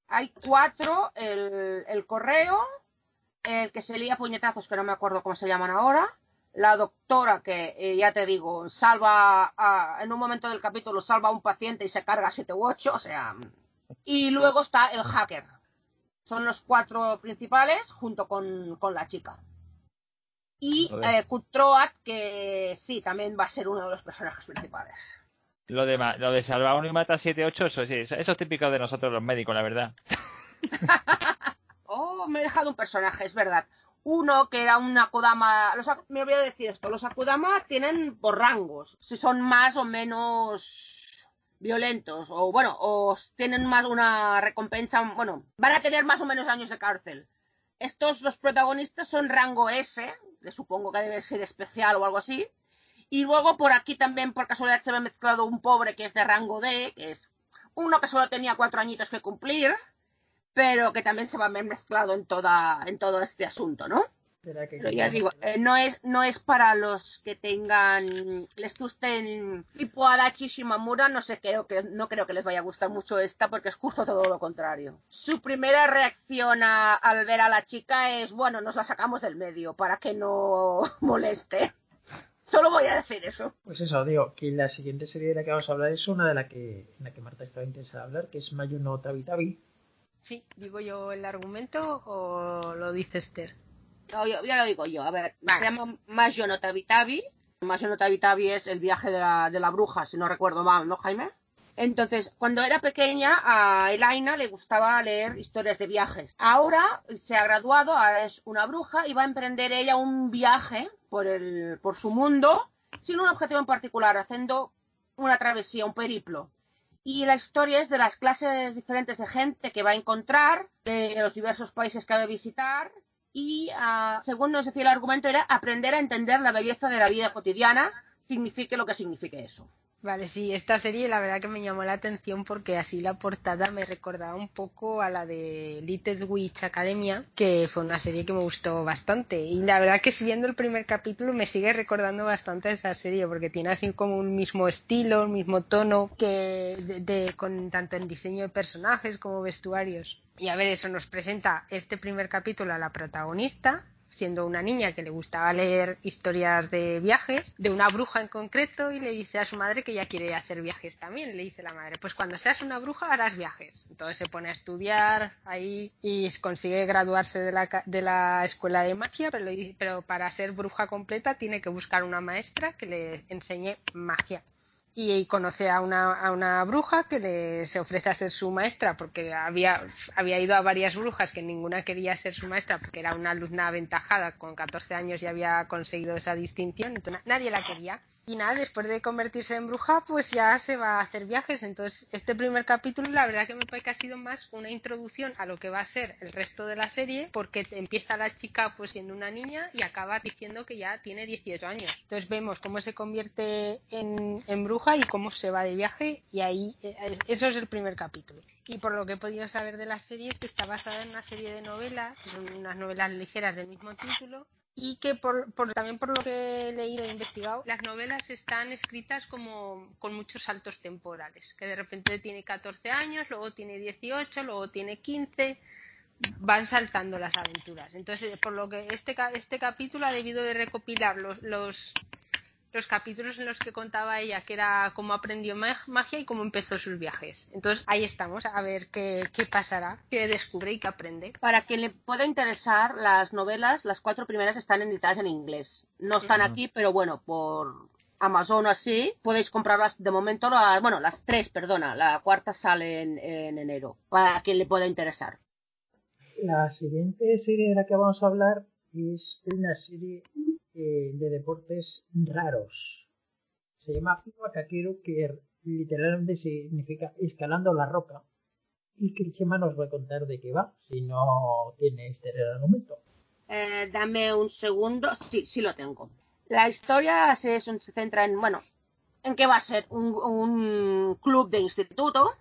Hay cuatro, el, el correo, el que se lía puñetazos, que no me acuerdo cómo se llaman ahora, la doctora que, eh, ya te digo, salva, a- en un momento del capítulo salva a un paciente y se carga siete u ocho, o sea, y luego está el hacker. Son los cuatro principales junto con, con la chica. Y eh, Cutthroat, que sí, también va a ser uno de los personajes principales. Lo de, lo de salvar uno y matar 7, 8, eso sí, eso, eso es típico de nosotros los médicos, la verdad. Oh, me he dejado un personaje, es verdad. Uno que era un Akudama. Los, me voy a decir esto: los Akudama tienen por rangos. Si son más o menos violentos. O bueno, o tienen más una recompensa. Bueno, van a tener más o menos años de cárcel. Estos, los protagonistas, son rango S, que supongo que debe ser especial o algo así. Y luego por aquí también, por casualidad, se me ha mezclado un pobre que es de rango D, que es uno que solo tenía cuatro añitos que cumplir pero que también se va a ver mezclado en toda en todo este asunto, ¿no? Será que- Pero ya digo, eh, no es no es para los que tengan les gusten tipo Adachi Shimamura, no sé, creo que no creo que les vaya a gustar mucho esta porque es justo todo lo contrario. Su primera reacción a- al ver a la chica es, bueno, nos la sacamos del medio para que no moleste. Solo voy a decir eso. Pues eso, digo, que la siguiente serie de la que vamos a hablar es una de la que, en la que Marta estaba interesada en hablar, que es Mayuno Tabi Tabi. Sí, digo yo el argumento o lo dice Esther. No, yo- ya lo digo yo, a ver, se llama Mayo no Tabi Tabi. Mayo no Tabi Tabi es el viaje de la, de la bruja, si no recuerdo mal, ¿no, Jaime? Entonces, cuando era pequeña, a Elaina le gustaba leer historias de viajes. Ahora se ha graduado, ahora es una bruja y va a emprender ella un viaje por, el, por su mundo sin un objetivo en particular, haciendo una travesía, un periplo. Y la historia es de las clases diferentes de gente que va a encontrar, de los diversos países que va a visitar, y ah, según nos decía el argumento era aprender a entender la belleza de la vida cotidiana, signifique lo que signifique eso. Vale, sí, esta serie la verdad que me llamó la atención porque así la portada me recordaba un poco a la de Little Witch Academia, que fue una serie que me gustó bastante. Y la verdad que si viendo el primer capítulo me sigue recordando bastante a esa serie porque tiene así como un mismo estilo, un mismo tono que de, con tanto en diseño de personajes como vestuarios. Y a ver, eso nos presenta este primer capítulo a la protagonista, siendo una niña que le gustaba leer historias de viajes, de una bruja en concreto, y le dice a su madre que ella quiere hacer viajes también. Le dice la madre, pues cuando seas una bruja harás viajes. Entonces se pone a estudiar ahí y consigue graduarse de la, de la escuela de magia, pero, pero para ser bruja completa tiene que buscar una maestra que le enseñe magia y conoce a una, a una bruja que le, se ofrece a ser su maestra porque había, había ido a varias brujas que ninguna quería ser su maestra porque era una alumna aventajada, con 14 años ya había conseguido esa distinción, entonces nadie la quería. Y nada, después de convertirse en bruja, pues ya se va a hacer viajes. Entonces, este primer capítulo, la verdad que me parece que ha sido más una introducción a lo que va a ser el resto de la serie, porque empieza la chica pues siendo una niña y acaba diciendo que ya tiene 18 años. Entonces vemos cómo se convierte en, en bruja y cómo se va de viaje y ahí, eh, eso es el primer capítulo. Y por lo que he podido saber de la serie es que está basada en una serie de novelas, son unas novelas ligeras del mismo título, y que por, también por lo que he leído e investigado, las novelas están escritas como con muchos saltos temporales, que de repente tiene 14 años, luego tiene 18, luego tiene 15, van saltando las aventuras. Entonces, por lo que este, este capítulo ha debido de recopilar los, los los capítulos en los que contaba ella que era cómo aprendió magia y cómo empezó sus viajes. Entonces ahí estamos, a ver qué, qué pasará, qué descubre y qué aprende. Para quien le pueda interesar, las novelas, las cuatro primeras están editadas en inglés. No están aquí, pero bueno, por Amazon o así, podéis comprarlas de momento, las, bueno, las tres, perdona, la cuarta sale en, en enero, para quien le pueda interesar. La siguiente serie de la que vamos a hablar es una serie eh, de deportes raros. Se llama Kakeru, que literalmente significa escalando la roca. Y Krichema nos va a contar de qué va, si no tiene este argumento. Eh, dame un segundo. Sí, sí lo tengo. La historia se, se centra en, bueno, en qué va a ser un, un club de instituto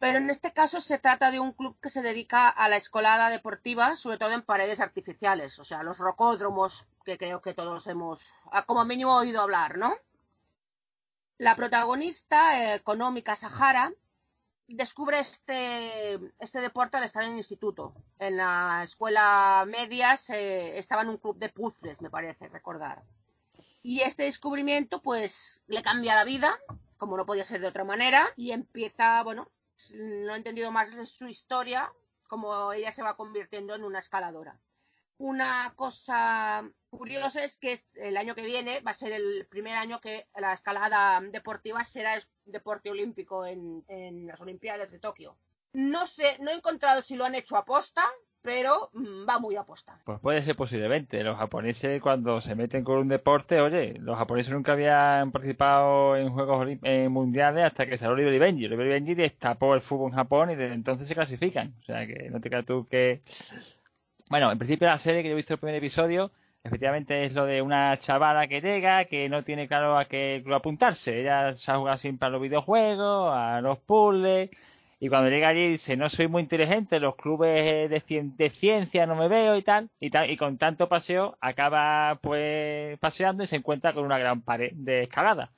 pero en este caso se trata de un club que se dedica a la escolada deportiva, sobre todo en paredes artificiales, o sea, los rocódromos que creo que todos hemos, ah, como mínimo, oído hablar, ¿no? La protagonista, económica Sahara, descubre este, este deporte al estar en el instituto. En la escuela media estaba en un club de puzzles, me parece recordar. Y este descubrimiento, pues, le cambia la vida, como no podía ser de otra manera, y empieza, bueno, no he entendido más su historia, como ella se va convirtiendo en una escaladora. Una cosa curiosa es que el año que viene va a ser el primer año que la escalada deportiva será deporte olímpico en, en las Olimpiadas de Tokio. No sé, no he encontrado si lo han hecho a posta, pero mm, va muy a posta. Pues puede ser posiblemente. Los japoneses cuando se meten con un deporte, oye, los japoneses nunca habían participado en Juegos Mundiales hasta que salió Oliver Benji. Oliver Benji destapó el fútbol en Japón y desde entonces se clasifican. O sea que no te creas tú que... Bueno, en principio la serie que yo he visto el primer episodio, efectivamente es lo de una chavala que llega, que no tiene claro a qué club apuntarse. Ella se ha jugado siempre a los videojuegos, a los puzzles y cuando llega allí dice, no soy muy inteligente, los clubes de, ciencia no me veo y tal, y tal, y con tanto paseo acaba pues paseando y se encuentra con una gran pared de escalada.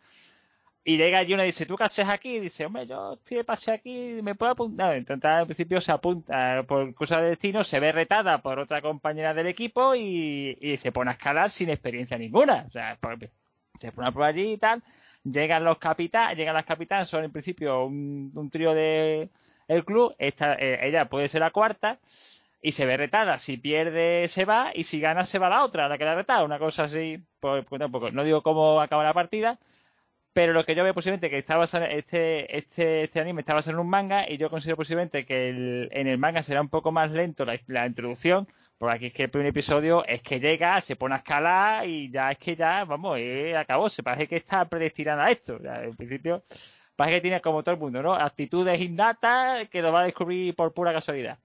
Y llega allí uno y dice, ¿tú qué haces aquí? Y dice, hombre, yo estoy de paseo aquí, me puedo apuntar. Entonces al principio se apunta, por cosa de destino, se ve retada por otra compañera del equipo y, se pone a escalar sin experiencia ninguna. O sea, se pone a probar allí y tal Llegan los capitanes, llegan las capitanas, son en principio un, trío de el club, esta, eh, ella puede ser la cuarta y se ve retada. Si pierde se va y si gana se va la otra, la que la retada, una cosa así, pues, pues tampoco. No digo cómo acaba la partida, pero lo que yo veo posiblemente que estaba este, este, este anime estaba basado en un manga y yo considero posiblemente que en el manga será un poco más lento la introducción porque aquí es que el primer episodio es que llega, se pone a escalar y ya es que ya, vamos, eh, acabó. Se parece que está predestinada a esto. en principio, parece que tiene como todo el mundo, ¿no? Actitudes innatas que lo va a descubrir por pura casualidad.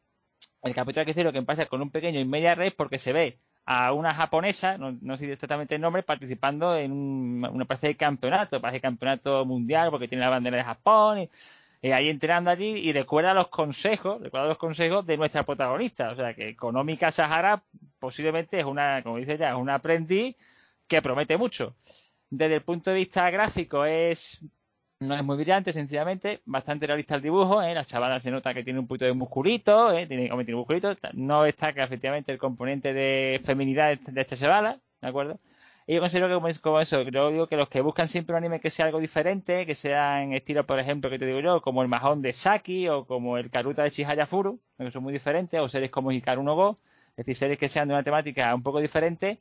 El capítulo que lo que empieza con un pequeño y media red porque se ve a una japonesa, no, no sé exactamente el nombre, participando en un, una especie de campeonato, parece campeonato mundial, porque tiene la bandera de Japón, y, y ahí entrenando allí, y recuerda los consejos, recuerda los consejos de nuestra protagonista, o sea que Económica Sahara posiblemente es una, como dice ya, es una aprendiz que promete mucho. Desde el punto de vista gráfico es no es muy brillante, sencillamente, bastante realista el dibujo, ¿eh? la chavala se nota que tiene un poquito de musculito, ¿eh? tiene, hombre, tiene musculito, no destaca efectivamente el componente de feminidad de esta chavala, ¿de acuerdo? Y yo considero que como, como eso, yo digo que los que buscan siempre un anime que sea algo diferente, que sea en estilo, por ejemplo, que te digo yo, como el Mahón de Saki o como el Karuta de Chihaya Furu, que son muy diferentes, o series como Hikaru no Go, es decir, series que sean de una temática un poco diferente,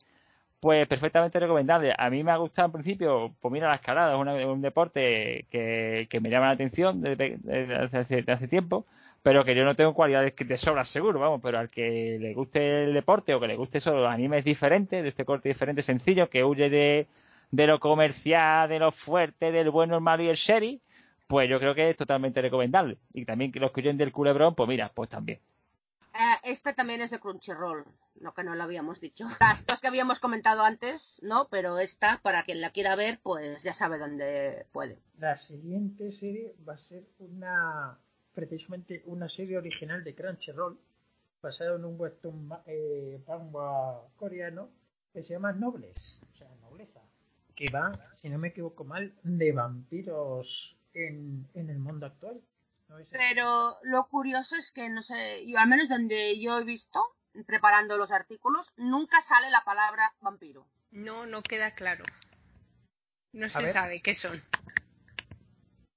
pues perfectamente recomendable. A mí me ha gustado en principio, pues mira, la escalada es, un deporte que, que me llama la atención desde, hace, hace tiempo, pero que yo no tengo cualidades que de sobra seguro, vamos, pero al que le guste el deporte o que le guste solo los animes diferentes, de este corte diferente, sencillo, que huye de, de lo comercial, de lo fuerte, del bueno, el malo y el sherry, pues yo creo que es totalmente recomendable. Y también que los que huyen del culebrón, pues mira, pues también. Eh, este también es de Crunchyroll, lo que no lo habíamos dicho. Las dos que habíamos comentado antes, no, pero esta, para quien la quiera ver, pues ya sabe dónde puede. La siguiente serie va a ser una, precisamente una serie original de Crunchyroll, basada en un ma- eh, coreano que se llama Nobles, o sea, nobleza, que va, si no me equivoco mal, de vampiros en, en el mundo actual. Pero lo curioso es que, no sé, yo al menos donde yo he visto, preparando los artículos, nunca sale la palabra vampiro. No, no queda claro. No A se ver. sabe qué son.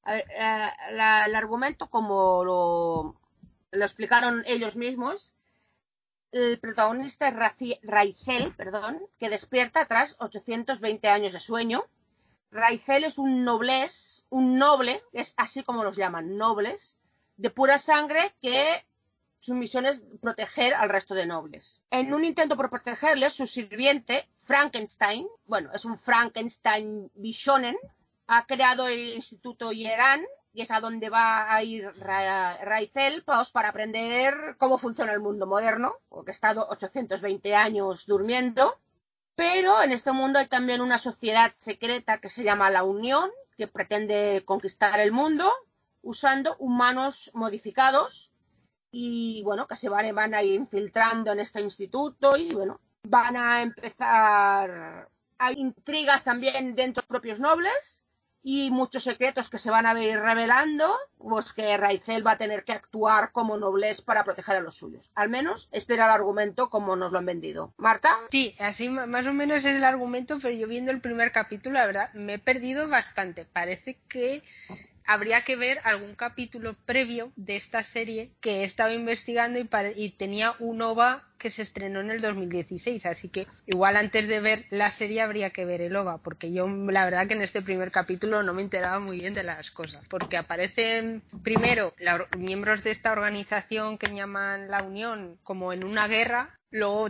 A ver, eh, la- el argumento, como lo, lo explicaron ellos mismos, el protagonista es Raci- Raizel, perdón, que despierta tras 820 años de sueño. Raizel es un noblez, un noble, es así como los llaman, nobles, de pura sangre que su misión es proteger al resto de nobles. En un intento por protegerles, su sirviente, Frankenstein, bueno, es un Frankenstein Bishonen, ha creado el Instituto Yeran y es a donde va a ir Ra- Raizel pues, para aprender cómo funciona el mundo moderno, porque ha estado 820 años durmiendo. Pero en este mundo hay también una sociedad secreta que se llama la Unión, que pretende conquistar el mundo usando humanos modificados y bueno, que se van, van a ir infiltrando en este instituto y bueno, van a empezar hay intrigas también dentro de los propios nobles y muchos secretos que se van a ir revelando, pues que Raizel va a tener que actuar como noblez para proteger a los suyos. Al menos este era el argumento como nos lo han vendido. Marta, Sí, así más o menos es el argumento, pero yo viendo el primer capítulo, la verdad, me he perdido bastante. Parece que habría que ver algún capítulo previo de esta serie que he estado investigando y, y tenía un OVA que se estrenó en el 2016, así que igual antes de ver la serie habría que ver el OVA, porque yo la verdad que en este primer capítulo no me enteraba muy bien de las cosas, porque aparecen primero la miembros de esta organización que llaman la Unión como en una guerra Luego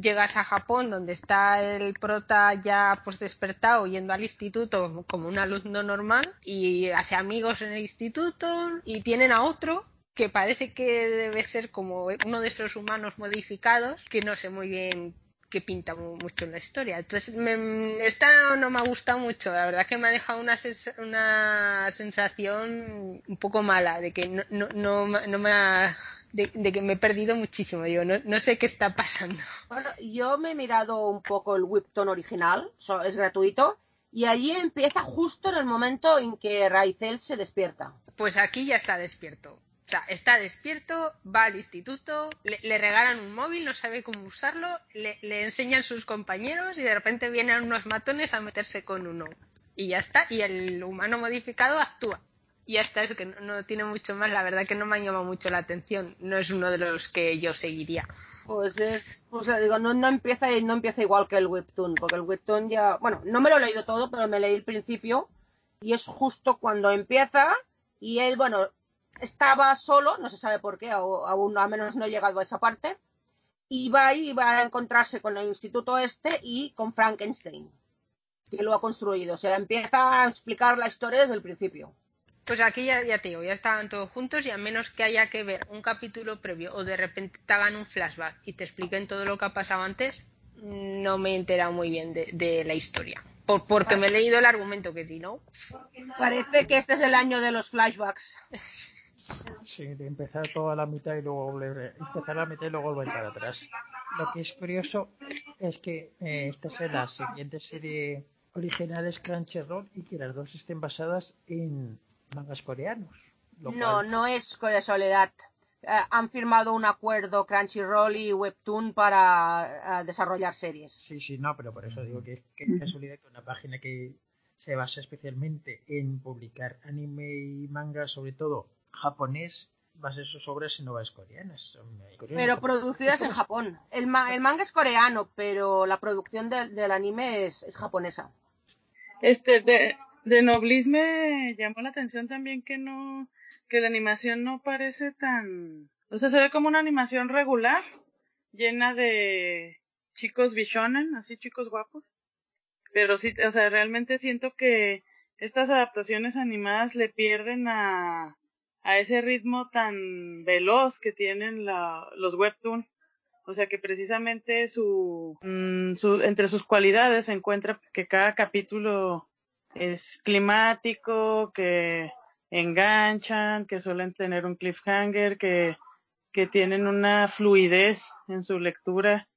llegas a Japón, donde está el prota ya pues despertado, yendo al instituto como un alumno normal, y hace amigos en el instituto, y tienen a otro que parece que debe ser como uno de esos humanos modificados, que no sé muy bien qué pinta mu- mucho en la historia. Entonces, me- esta no me ha gustado mucho, la verdad que me ha dejado una, una sensación un poco mala, de que no, no, no, no me ha... De, de que me he perdido muchísimo, digo, no, no sé qué está pasando. bueno, yo me he mirado un poco el Webtoon original, so- es gratuito, y allí empieza justo en el momento en que Raizel se despierta. Pues aquí ya está despierto. O sea, está despierto, va al instituto, le, le regalan un móvil, no sabe cómo usarlo, le, le enseñan sus compañeros y de repente vienen unos matones a meterse con uno. Y ya está, y el humano modificado actúa. Y ya está, es que no, tiene mucho más, la verdad que no me ha llamado mucho la atención, no es uno de los que yo seguiría. Pues es, pues ya digo, no, no empieza no empieza igual que el Webtoon, porque el Webtoon ya, bueno, no me lo he leído todo, pero me leí el principio, y es justo cuando empieza, y él, bueno, estaba solo, no se sabe por qué, o- aún al menos no he llegado a esa parte, y va y va a encontrarse con el instituto este y con Frankenstein, que lo ha construido. O sea, empieza a explicar la historia desde el principio. Pues aquí ya, ya te digo, ya estaban todos juntos y a menos que haya que ver un capítulo previo o de repente te hagan un flashback y te expliquen todo lo que ha pasado antes, no me he enterado muy bien de, de la historia. Por, porque me he leído el argumento que si no. Parece que este es el año de los flashbacks. Sí, de empezar toda la mitad y luego volver, empezar la mitad y luego volver para atrás. Lo que es curioso es que eh, esta es la siguiente serie original es Crunchyroll y que las dos estén basadas en mangas coreanos. lo No, cual- no es casualidad. Eh, han firmado un acuerdo Crunchyroll y Webtoon para eh, desarrollar series. Sí, sí, no, pero por eso digo que, que es casualidad que una página que se basa especialmente en publicar anime y manga, sobre todo japonés, base sus obras en obras coreanas. Pero producidas en Japón. El, ma- el manga es coreano, pero la producción del- del anime es, es japonesa. Este, de, de Noblis me llamó la atención también que no, que la animación no parece tan, o sea, se ve como una animación regular, llena de chicos bishonen, así chicos guapos. Pero sí, o sea, realmente siento que estas adaptaciones animadas le pierden a, a ese ritmo tan veloz que tienen la, los webtoon. O sea que precisamente su, mm, su, entre sus cualidades se encuentra que cada capítulo es climático, que enganchan, que suelen tener un cliffhanger, que, que tienen una fluidez en su lectura,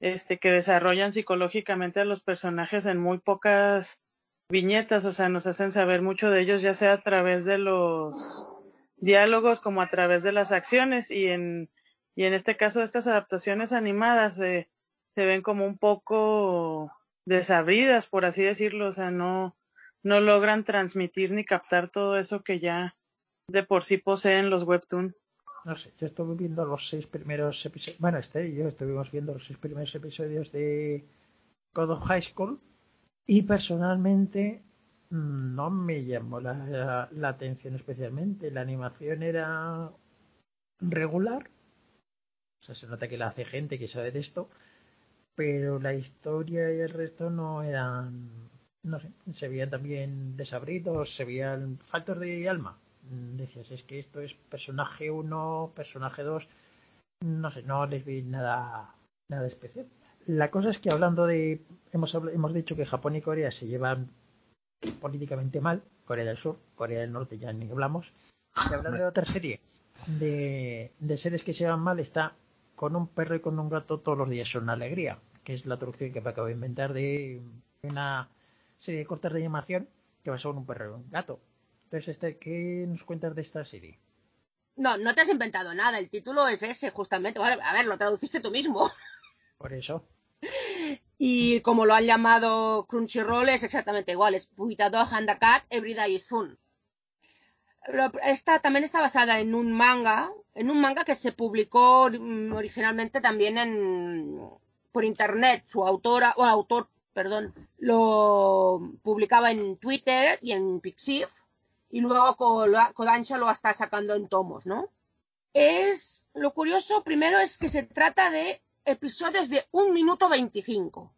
este, que desarrollan psicológicamente a los personajes en muy pocas viñetas, o sea, nos hacen saber mucho de ellos, ya sea a través de los diálogos como a través de las acciones y en y en este caso estas adaptaciones animadas se, se ven como un poco desabridas, por así decirlo, o sea, no, no logran transmitir ni captar todo eso que ya de por sí poseen los webtoon. No sé, yo estuve viendo los seis primeros episodios. Bueno, este y yo estuvimos viendo los seis primeros episodios de God of High School y personalmente mm, no me llamó la, la atención especialmente. La animación era regular, o sea, se nota que la hace gente que sabe de esto, pero la historia y el resto no eran, no sé, se veían también desabridos, se veían faltos de alma. Mm, Decías, es que esto es personaje 1, personaje 2, no sé, no les vi nada, nada especial. La cosa es que hablando de, hemos, hemos dicho que Japón y Corea se llevan políticamente mal, Corea del Sur, Corea del Norte ya ni hablamos, y hablando de otra serie de, de seres que se llevan mal está con un perro y con un gato todos los días son una alegría, que es la traducción que me acabo de inventar de una serie de cortas de animación que va sobre un perro y un gato. Entonces, este, ¿qué nos cuentas de esta serie? No, no te has inventado nada. El título es ese, justamente. A ver, lo traduciste tú mismo. Por eso, Y como lo han llamado Crunchyroll, es exactamente igual. Es Puitado Handakat Every Day is Fun. Esta también está basada en un manga, en un manga que se publicó originalmente también en por internet. Su autora, o autor, perdón, lo publicaba en Twitter y en Pixiv y luego Kodansha lo está sacando en tomos, ¿no? Es lo curioso primero es que se trata de episodios de un minuto 25.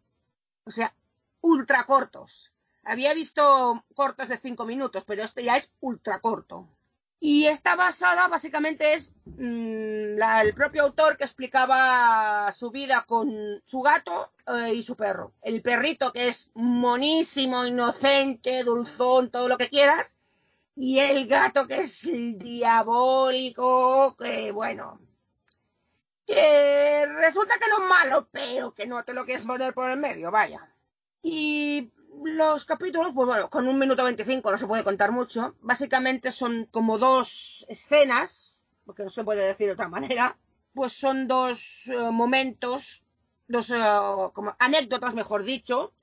O sea, ultra cortos. Había visto cortos de cinco minutos, pero este ya es ultra corto. Y está basada, básicamente, es mm, la- el propio autor que explicaba su vida con su gato eh, y su perro. El perrito que es monísimo, inocente, dulzón, todo lo que quieras. Y el gato que es diabólico, que bueno, que resulta que no es malo, pero que no te lo quieres poner por el medio, vaya. Y los capítulos, pues bueno, con un minuto 25 no se puede contar mucho. Básicamente son como dos escenas, porque no se puede decir de otra manera. Pues son dos eh, momentos, dos eh, como anécdotas, mejor dicho,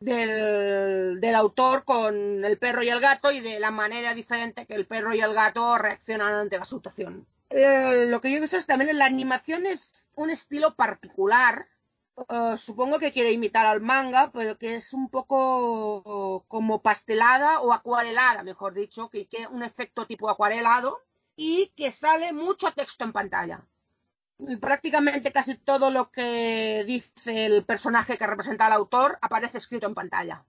del, del autor con el perro y el gato y de la manera diferente que el perro y el gato reaccionan ante la situación. Eh, lo que yo he visto es también en la animación es un estilo particular. Eh, supongo que quiere imitar al manga, pero que es un poco como pastelada o acuarelada, mejor dicho, que tiene un efecto tipo acuarelado y que sale mucho texto en pantalla. Prácticamente casi todo lo que dice el personaje que representa al autor aparece escrito en pantalla.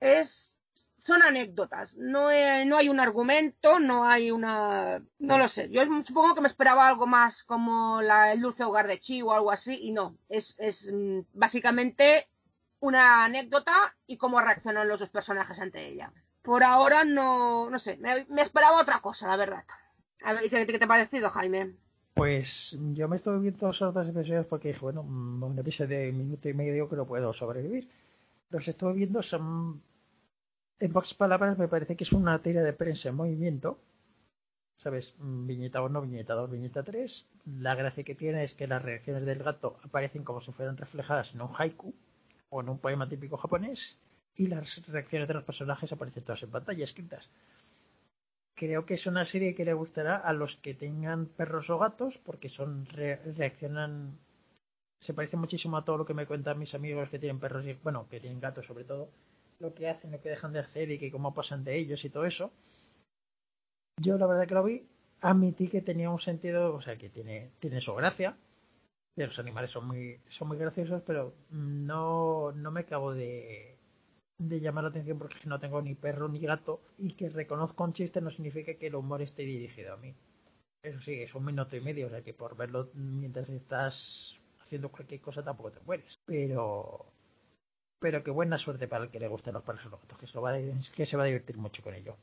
Es son anécdotas, no, hay- no hay un argumento, no hay una... No lo sé, yo supongo que me esperaba algo más como la, el dulce hogar de Chi o algo así, y no, es, es mm, básicamente una anécdota y cómo reaccionan los dos personajes ante ella. Por ahora no, no sé, me, esperaba otra cosa, la verdad. A ver, ¿qué, qué te ha parecido, Jaime? Pues yo me estoy viendo esos dos episodios porque dije, bueno, mm, un episodio de minuto y medio que no puedo sobrevivir. Los estoy viendo, son, en pocas palabras, me parece que es una tira de prensa en movimiento. ¿Sabes? Mm, Viñeta 1, viñeta 2, viñeta 3. La gracia que tiene es que las reacciones del gato aparecen como si fueran reflejadas en un haiku o en un poema típico japonés. Y las reacciones de los personajes aparecen todas en pantalla escritas creo que es una serie que le gustará a los que tengan perros o gatos porque son re- reaccionan se parece muchísimo a todo lo que me cuentan mis amigos que tienen perros y bueno que tienen gatos sobre todo lo que hacen lo que dejan de hacer y que cómo pasan de ellos y todo eso yo la verdad que lo vi admití que tenía un sentido o sea que tiene tiene su gracia los animales son muy son muy graciosos pero no no me acabo de de llamar la atención porque no tengo ni perro ni gato y que reconozco un chiste no significa que el humor esté dirigido a mí. Eso sí, es un minuto y medio, o sea que por verlo mientras estás haciendo cualquier cosa tampoco te mueres. Pero pero qué buena suerte para el que le gusten los perros y los gatos, que se, va a, que divertir mucho con ello.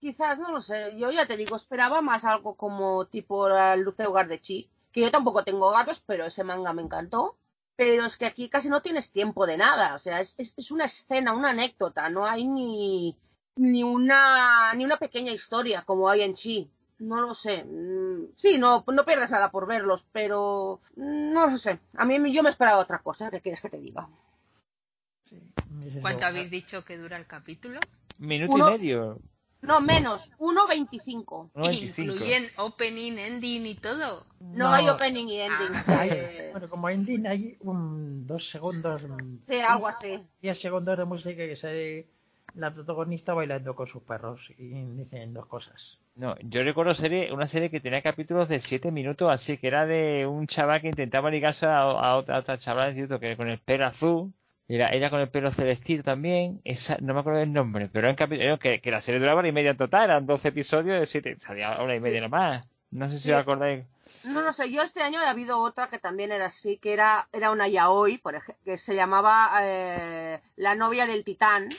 Quizás, no lo sé, yo ya te digo, esperaba más algo como tipo el de Chi, que yo tampoco tengo gatos, pero ese manga me encantó. Pero es que aquí casi no tienes tiempo de nada, o sea, es, es, es una escena, una anécdota, no hay ni, ni, una, ni una pequeña historia como hay en Chi. No lo sé. Mm, Sí, no, no pierdes nada por verlos, pero mm, no lo sé. A mí yo me esperaba otra cosa, ¿qué quieres que te diga? Sí. ¿Cuánto habéis dicho que dura el capítulo? Minuto Uno- y medio. No, menos, 1.25. 1.25. Incluyen opening, ending y todo. No, hay opening y ending. Ah, Hay- eh, bueno, como ending hay un, dos segundos, sí, algo así. 10 segundos de música que sale la protagonista bailando con sus perros y dicen dos cosas. No, yo recuerdo serie, una serie que tenía capítulos de 7 minutos, así que era de un chaval que intentaba ligarse a, a otra, a otra de instituto que con el pelo azul, era ella con el pelo celestito también, esa, no me acuerdo del nombre, pero eran capítulos que, que la serie duraba hora y media en total, eran 12 episodios de 7, salía hora y media nomás. No sé si Sí. os acordáis. No lo sé, yo este año he habido otra que también era así, que era, era una yaoi, por ejemplo, que se llamaba eh, La novia del titán,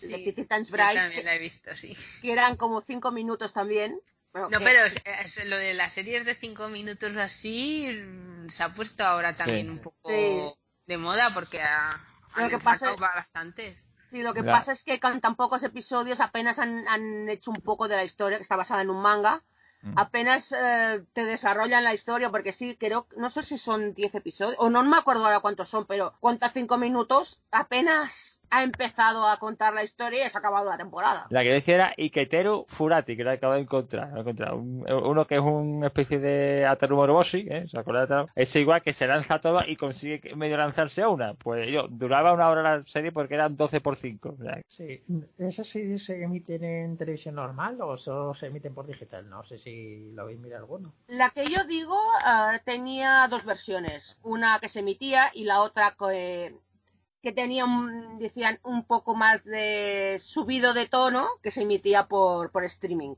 de Titan's yo Bride, también la he visto, sí. que eran como cinco minutos también. Bueno, No, que- pero es- es- lo de las series de cinco minutos así mm, se ha puesto ahora también Sí. un poco Sí. de moda porque ha, Lo que pasa bastantes. Sí, lo que pasa es que con tan pocos episodios apenas han, han hecho un poco de la historia, que está basada en un manga. Mm. Apenas eh, te desarrollan la historia, porque sí, creo, no sé si son 10 episodios, o no me acuerdo ahora cuántos son, pero cuenta 5 minutos, apenas ha empezado a contar la historia y se ha acabado la temporada. La que decía era Iketeru Furati, que lo acabo de encontrar. lo he encontrado. Un- uno que es una especie de Ataru Moroboshi, ¿eh? ¿Se acuerdan? Es igual que se lanza todo y consigue medio lanzarse a una. Pues yo, duraba una hora la serie porque eran 12 por 5. O sea, Sí, ¿esas series se emiten en televisión normal o solo se emiten por digital? No sé si lo veis mirar alguno. La que yo digo ah, tenía dos versiones, una que se emitía y la otra que, que tenía, un- decían, un poco más de subido de tono que se emitía por, por streaming.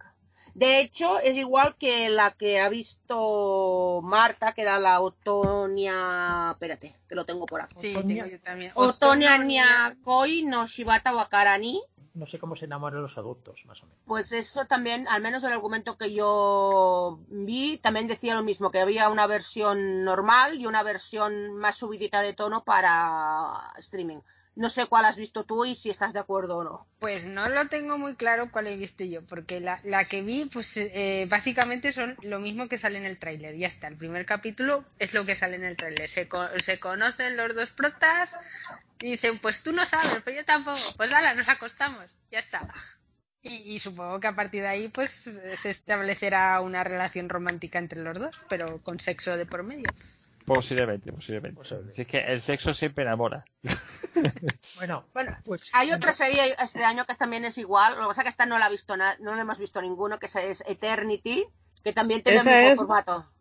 De hecho, es igual que la que ha visto Marta, que era la Otonia... Espérate, que lo tengo por aquí. Sí, Otoño- tengo yo también. Otonia Nyakoi no Shibata Wakarani. No sé cómo se enamoran los adultos, más o menos. Pues eso también, al menos el argumento que yo vi, también decía lo mismo, que había una versión normal y una versión más subidita de tono para streaming. No sé cuál has visto tú y si estás de acuerdo o no. Pues no lo tengo muy claro cuál he visto yo, porque la, la que vi, pues eh, básicamente son lo mismo que sale en el tráiler. Ya está, el primer capítulo es lo que sale en el tráiler. Se, co- se conocen los dos protas y dicen, pues tú no sabes, pero yo tampoco. Pues ala, nos acostamos, ya está. Y, y supongo que a partir de ahí, pues se establecerá una relación romántica entre los dos, pero con sexo de por medio. Posiblemente, posiblemente. Posible. Si es que el sexo siempre enamora. Bueno, Bueno, pues hay otra serie este año que también es igual, lo que pasa es que esta no la ha visto na- no la hemos visto ninguno, que es Eternity, que también tiene el mismo es- formato.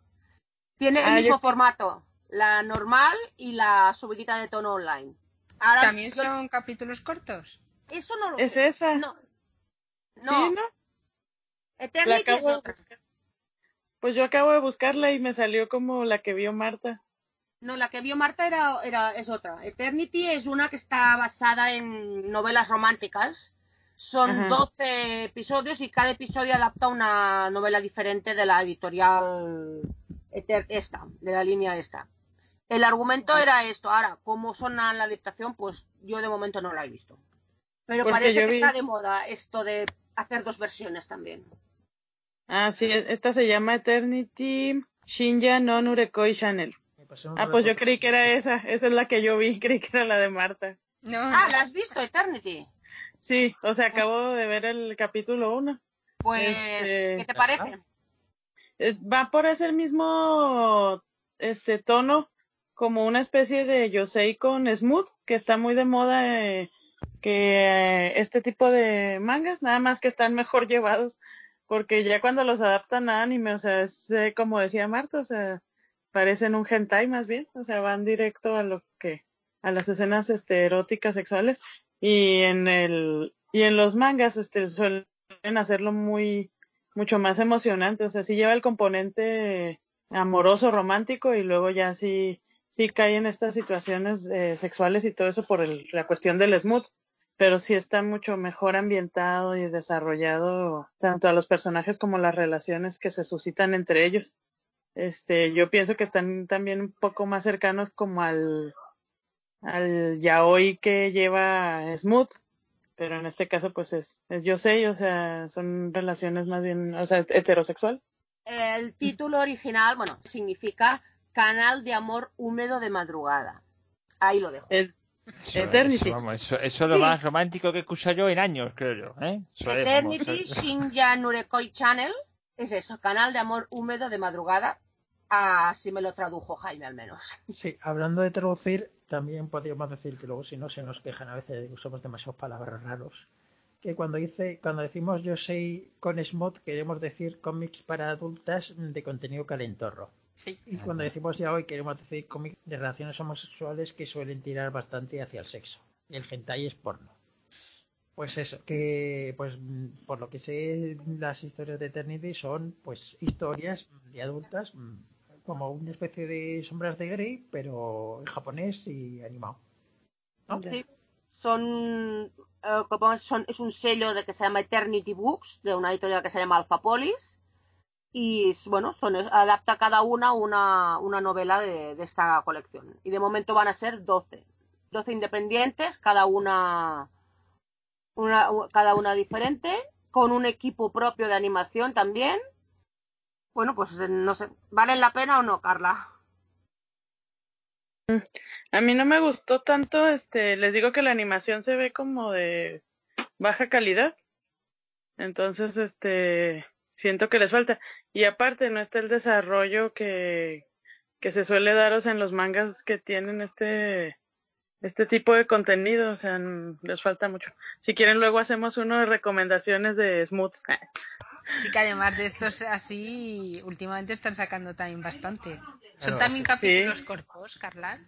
Tiene el Ah, mismo yo- formato, la normal y la subidita de tono online. Ahora, ¿También yo- son capítulos cortos? Eso no lo Es sé. esa. No. ¿Sí, No, no? La Eternity es otra. Pues yo acabo de buscarla y me salió como la que vio Marta. No, la que vio Marta era, era, es otra. Eternity es una que está basada en novelas románticas. Son Ajá. 12 episodios y cada episodio adapta una novela diferente de la editorial Eter- esta, de la línea esta. El argumento era esto. Ahora, cómo son la adaptación, pues yo de momento no la he visto. Pero Porque parece que vi- está de moda esto de hacer dos versiones también. Ah, sí, esta se llama Eternity Shinja no Nurekoi Channel. Ah, pues yo creí que era esa. Esa es la que yo vi. Creí que era la de Marta. No, Ah, ¿la has visto, Eternity? Sí, o sea, acabo de ver el capítulo 1. Pues, Este- ¿qué te parece? Eh, va por ese mismo este tono como una especie de Yosei con Smooth que está muy de moda eh, que eh, este tipo de mangas nada más que están mejor llevados porque ya cuando los adaptan a anime o sea es eh, como decía Marta o sea parecen un hentai más bien o sea van directo a lo que a las escenas este eróticas sexuales y en el y en los mangas este suelen hacerlo muy mucho más emocionante, o sea, sí lleva el componente amoroso, romántico y luego ya sí, sí cae en estas situaciones eh, sexuales y todo eso por el- la cuestión del smooth, pero sí está mucho mejor ambientado y desarrollado tanto a los personajes como las relaciones que se suscitan entre ellos. Este, yo pienso que están también un poco más cercanos como al, al yaoi que lleva Smooth, pero en este caso pues es, es yo sé, o sea, son relaciones más bien, o sea, heterosexual. El título original, bueno, significa Canal de Amor Húmedo de Madrugada. Ahí lo dejo. Es Eternity. Eso, vamos, eso, eso es lo Sí. más romántico que he escuchado yo en años, creo yo. ¿eh? Eso Eternity Shinja Nurekoi Channel es eso, Canal de Amor Húmedo de Madrugada. Así me lo tradujo Jaime al menos. Sí, hablando de traducir, también podríamos decir que luego si no se nos quejan a veces de que usamos demasiadas palabras raros. Que cuando dice, cuando decimos yo soy con Smot queremos decir cómics para adultas de contenido calentorro. Sí. Y cuando decimos ya hoy queremos decir cómics de relaciones homosexuales que suelen tirar bastante hacia el sexo. Y el hentai es porno. Pues eso, que pues mm, por lo que sé las historias de Eternity son pues historias de adultas mm, como una especie de sombras de Grey, pero en japonés y animado. ¿no? Sí. Son, eh, como son, es un sello de que se llama Eternity Books, de una editorial que se llama Alphapolis. Y bueno, son, adapta cada una una, una novela de, de esta colección. Y de momento van a ser 12. 12 independientes, cada una, una, cada una diferente, con un equipo propio de animación también. Bueno, pues no sé, ¿valen la pena o no, Carla? A mí no me gustó tanto, este, les digo que la animación se ve como de baja calidad. Entonces, este, siento que les falta. Y aparte, no está el desarrollo que, que se suele daros en los mangas que tienen este, este tipo de contenido. O sea, les falta mucho. Si quieren, luego hacemos uno de recomendaciones de Smooth. Sí que además de estos así, últimamente están sacando también bastante. Son también sí. capítulos cortos, Carla.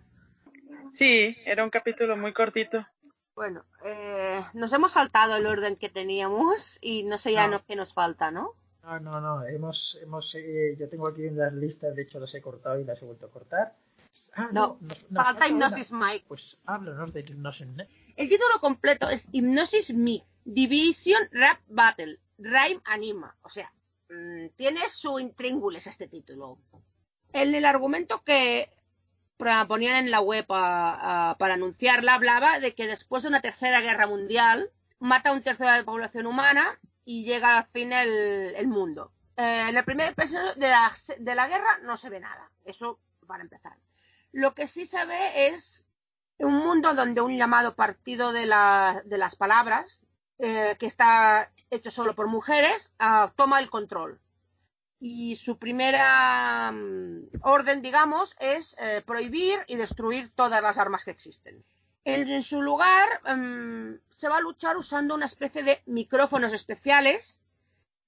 Sí, era un capítulo muy cortito. Bueno, eh, nos hemos saltado el orden que teníamos y no sé ya No. no, qué nos falta, ¿no? No, no, no, hemos, hemos, eh, yo tengo aquí las listas, de hecho las he cortado y las he vuelto a cortar. Ah, No, nos- nos falta una. Hypnosis Mike. Pues háblanos de Hypnosis Mike. El título completo es Hypnosis Mike, Division Rap Battle, Rhyme Anima. O sea, mm, tiene su intríngulis este título. En el argumento que ponían en la web a- a- para anunciarla, hablaba de que después de una tercera guerra mundial, mata a un tercio de la población humana y llega al fin el, mundo. Eh, en el primer episodio de la, de la guerra no se ve nada. Eso para empezar. Lo que sí se ve es un mundo donde un llamado partido de, la- de las palabras, eh, que está hecho solo por mujeres, ah, toma el control. Y su primera mm, orden, digamos, es eh, prohibir y destruir todas las armas que existen. En, su lugar, mm, se va a luchar usando una especie de micrófonos especiales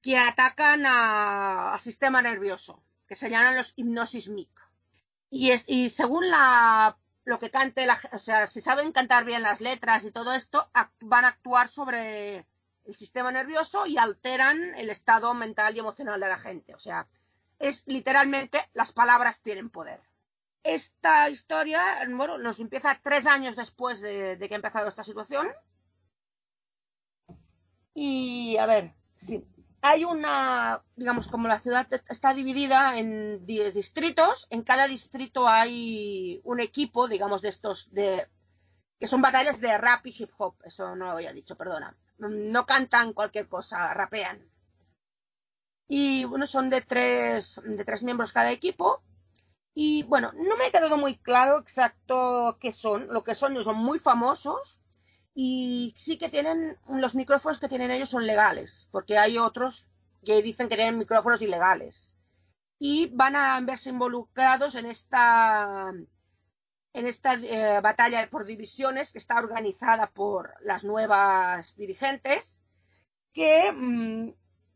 que atacan a- al sistema nervioso, que se llaman los hipnosis mic. Y, es, y según la lo que cante la o sea, si saben cantar bien las letras y todo esto, van a actuar sobre el sistema nervioso y alteran el estado mental y emocional de la gente. O sea, es literalmente las palabras tienen poder. Esta historia, bueno, nos empieza tres años después de, que ha empezado esta situación. Y a ver, sí, hay una, digamos, como la ciudad está dividida en 10 distritos, en cada distrito hay un equipo, digamos, de estos, de, que son batallas de rap y hip hop, eso no lo había dicho, perdona. No cantan cualquier cosa, rapean. Y bueno, son de tres, de tres miembros cada equipo. Y bueno, no me ha quedado muy claro exacto qué son. Lo que son, son muy famosos y sí que tienen, los micrófonos que tienen ellos son legales, porque hay otros que dicen que tienen micrófonos ilegales. Y van a verse involucrados en esta, en esta eh, batalla por divisiones que está organizada por las nuevas dirigentes, que mm,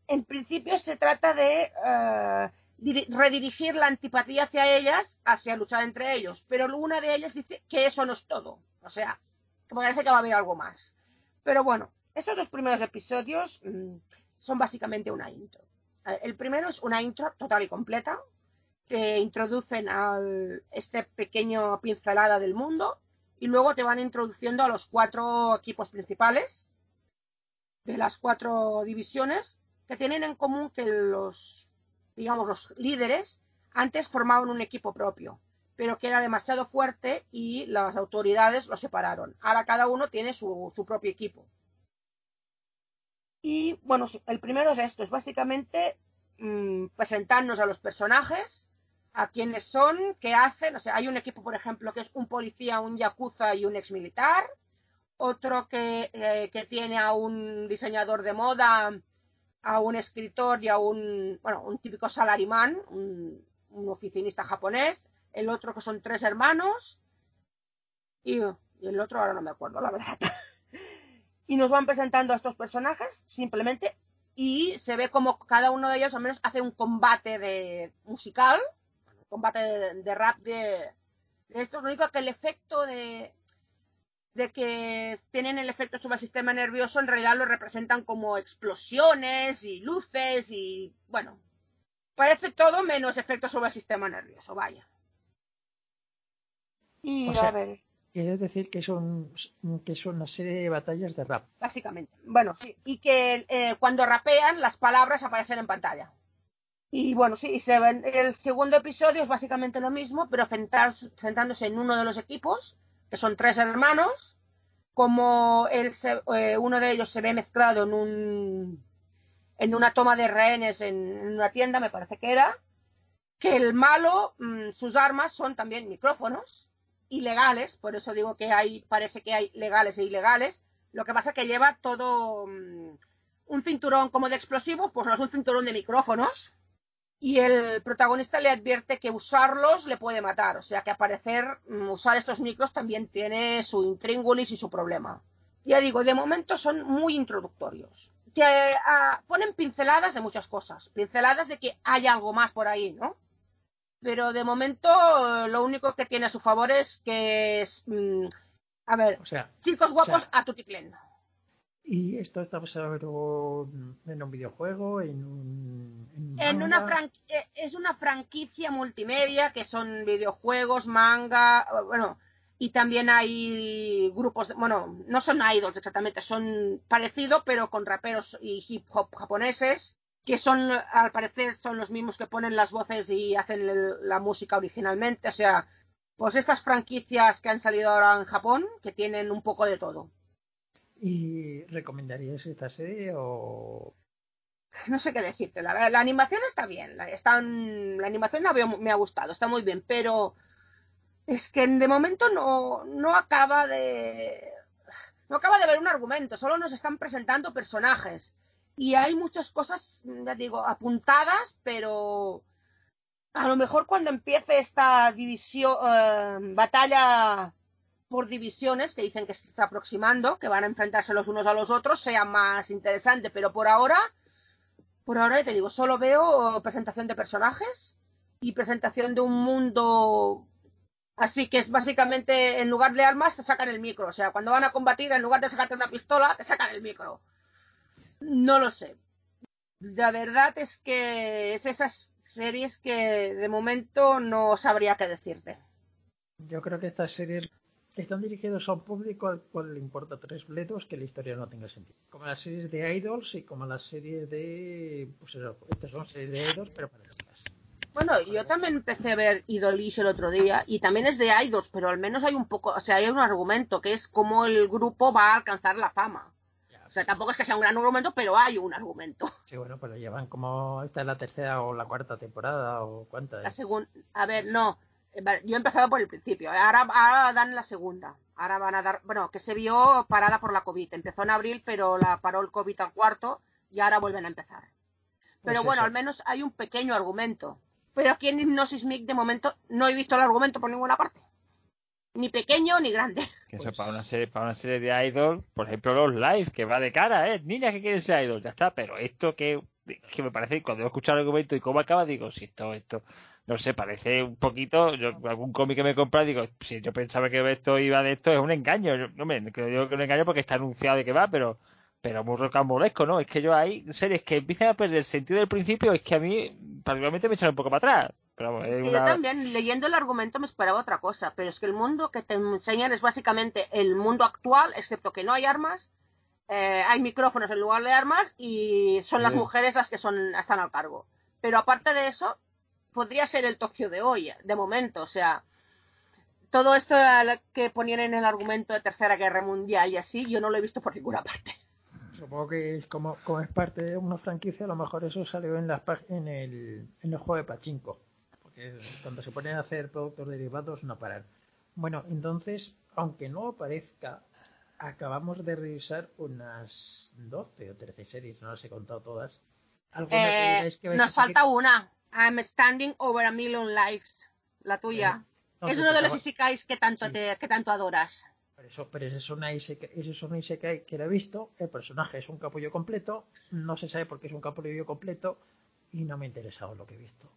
en principio se trata de eh, redirigir la antipatía hacia ellas, hacia luchar entre ellos. Pero una de ellas dice que eso no es todo. O sea, que parece que va a haber algo más. Pero bueno, esos dos primeros episodios mmm, son básicamente una intro. El primero es una intro total y completa que introducen a este pequeño pincelada del mundo y luego te van introduciendo a los cuatro equipos principales de las cuatro divisiones que tienen en común que los, digamos, los líderes antes formaban un equipo propio pero que era demasiado fuerte y las autoridades lo separaron. Ahora cada uno tiene su, su propio equipo. Y bueno, el primero es esto, es básicamente mmm, presentarnos a los personajes, a quiénes son, qué hacen. O sea, hay un equipo, por ejemplo, que es un policía, un yakuza y un ex militar. Otro que, eh, que tiene a un diseñador de moda, a un escritor y a un, bueno, un típico salarimán, un, oficinista japonés el otro que son tres hermanos y, y el otro ahora no me acuerdo, la verdad. y nos van presentando a estos personajes simplemente y se ve como cada uno de ellos al menos hace un combate de musical, combate de, de rap de, de estos. Lo único que el efecto de, de que tienen el efecto sobre el sistema nervioso en realidad lo representan como explosiones y luces y bueno, parece todo menos efecto sobre el sistema nervioso, vaya. Y O sea, a ver, Quiere decir que son, que son una serie de batallas de rap. básicamente. Bueno, sí. Y que eh, cuando rapean las palabras aparecen en pantalla. Y bueno, sí, se ven, el segundo episodio es básicamente lo mismo, pero centrándose en uno de los equipos, que son tres hermanos, como él se- eh, uno de ellos se ve mezclado en un en una toma de rehenes en, una tienda, me parece que era, que el malo, mm, sus armas son también micrófonos ilegales, por eso digo que hay, parece que hay legales e ilegales. Lo que pasa que lleva todo mm, un cinturón como de explosivos, pues no es un cinturón de micrófonos. Y el protagonista le advierte que usarlos le puede matar. O sea que aparecer, mm, usar estos micros también tiene su intríngulis y su problema. Ya digo, de momento son muy introductorios. Te, ah, ponen pinceladas de muchas cosas. Pinceladas de que hay algo más por ahí, ¿no? Pero de momento eh, lo único que tiene a su favor es que es, mm, a ver, O sea, chicos guapos sea, a tutiplén. Y esto está basado en un, videojuego, en un, en un En una manga. fran- eh, es una franquicia multimedia que son videojuegos, manga, bueno, y también hay grupos, de- bueno, no son idols exactamente, son parecidos pero con raperos y hip hop japoneses, que son, al parecer, son los mismos que ponen las voces y hacen el- la música originalmente, o sea, pues estas franquicias que han salido ahora en Japón, que tienen un poco de todo. ¿Y recomendarías esta serie o no sé qué decirte. La, la animación está bien. La, están, la animación me ha gustado, está muy bien, pero es que de momento no, no acaba de. No acaba de ver un argumento, solo nos están presentando personajes. Y hay muchas cosas, ya digo, apuntadas, pero a lo mejor cuando empiece esta división, eh, batalla por divisiones, que dicen que se está aproximando, que van a enfrentarse los unos a los otros, sea más interesante. Pero por ahora, por ahora te digo, solo veo presentación de personajes y presentación de un mundo Así que es básicamente, en lugar de armas, te sacan el micro. O sea, cuando van a combatir, en lugar de sacarte una pistola, te sacan el micro. No lo sé. La verdad es que es esas series que de momento no sabría qué decirte. Yo creo que estas series están dirigidas a un público al cual le importa tres bledos que la historia no tenga sentido. Como las series de idols y como las series de... Pues eso, estas son series de idols, pero para. Bueno, yo también empecé a ver Idolish el otro día y también es de idols, pero al menos hay un poco, o sea, hay un argumento que es cómo el grupo va a alcanzar la fama. O sea, tampoco es que sea un gran argumento, pero hay un argumento. Sí, bueno, pero llevan como esta es la tercera o la cuarta temporada o cuántas. La segunda, a ver, no, yo he empezado por el principio, ahora, ahora dan la segunda. Ahora van a dar, bueno, que se vio parada por la COVID. Empezó en abril, pero la paró el COVID al cuarto y ahora vuelven a empezar. Pero Pues bueno, eso. al menos hay un pequeño argumento. Pero aquí en Hypnosis Mic de momento no he visto el argumento por ninguna parte. Ni pequeño ni grande. Que Pues- eso para una serie, para una serie de idol, por ejemplo los live, que va de cara, eh, niñas que quieren ser idol, ya está, pero esto que, que me parece, cuando he escuchado el argumento y cómo acaba, digo, si esto, esto, no sé, parece un poquito, yo, algún cómic que me he comprado, digo, si yo pensaba que esto iba de esto, es un engaño, yo, no me creo que un engaño porque está anunciado de que va, pero, pero muy rocambolesco, ¿no? Es que yo hay series que empiezan a perder el sentido del principio, es que a mí, particularmente me echan un poco para atrás. Pero una... yo también, leyendo el argumento, me esperaba otra cosa. Pero es que el mundo que te enseñan es básicamente el mundo actual, excepto que no hay armas, eh, hay micrófonos en lugar de armas y son las Sí. mujeres las que son están al cargo. Pero aparte de eso, podría ser el Tokio de hoy, de momento. O sea, todo esto que ponían en el argumento de Tercera Guerra Mundial y así, yo no lo he visto por ninguna parte. Supongo que es como, como es parte de una franquicia, a lo mejor eso salió en, las, en, el, en el juego de Pachinko. Porque cuando se ponen a hacer productos derivados no paran. Bueno, entonces, aunque no parezca, acabamos de revisar unas 12 o 13 series, no las he contado todas. Eh, que nos falta una. I'm standing over a million lives. La tuya. Es uno de los isekais que tanto, Sí. te, que tanto adoras. Pero eso, pero eso es una isekai, eso es una isekai que lo he visto, el personaje es un capullo completo, no se sabe por qué es un capullo completo y no me ha interesado lo que he visto.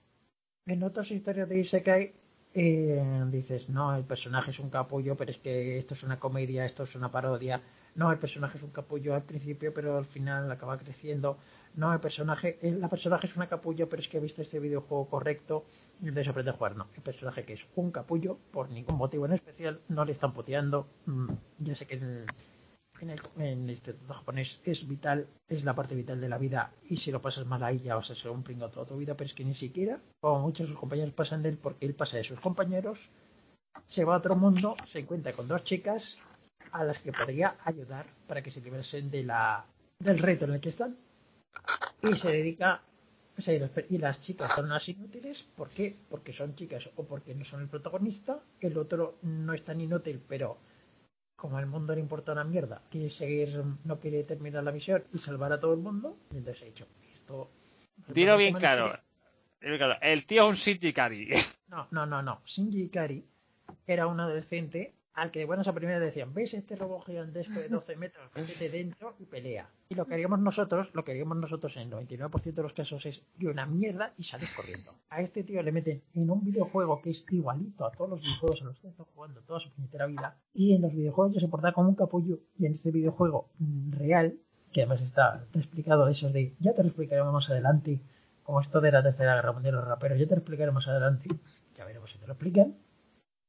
En otras historias de isekai eh, dices, no, el personaje es un capullo, pero es que esto es una comedia, esto es una parodia. No, el personaje es un capullo al principio, pero al final acaba creciendo. No, el personaje, el- la personaje es una capullo, pero es que he visto este videojuego correcto y entonces aprende a jugar. No, el personaje que es un capullo, por ningún motivo en especial, no le están puteando. Mm, ya sé que en en el, en japonés es vital, es la parte vital de la vida y si lo pasas mal ahí ya vas a ser un pringo toda tu vida, pero es que ni siquiera, como muchos de sus compañeros pasan de él, porque él pasa de sus compañeros, se va a otro mundo, se encuentra con dos chicas a las que podría ayudar para que se liberasen de la, del reto en el que están y se dedica o sea, y las y las chicas son unas inútiles, ¿por qué? Porque son chicas o porque no son el protagonista, el otro no es tan inútil, pero como al mundo le importa una mierda, quiere seguir, no quiere terminar la misión y salvar a todo el mundo, y entonces he dicho, esto... Dilo bien claro. el- Dilo claro. El tío es un Shinji Ikari. No, no, no, no. Shinji Ikari era un adolescente al que de buenas a primeras decían, ¿ves este robot gigantesco de 12 metros? Métete dentro y pelea. Y lo que haríamos nosotros, lo que haríamos nosotros en el 99% de los casos es, y una mierda y sales corriendo. A este tío le meten en un videojuego que es igualito a todos los videojuegos a los que está jugando toda su puñetera vida. Y en los videojuegos ya se porta como un capullo. Y en este videojuego mm, real, que además está, explicado esos de, ya te lo explicaremos más adelante, como esto de la tercera guerra mundial, los raperos, ya te lo explicaré más adelante. Ya veremos si te lo explican.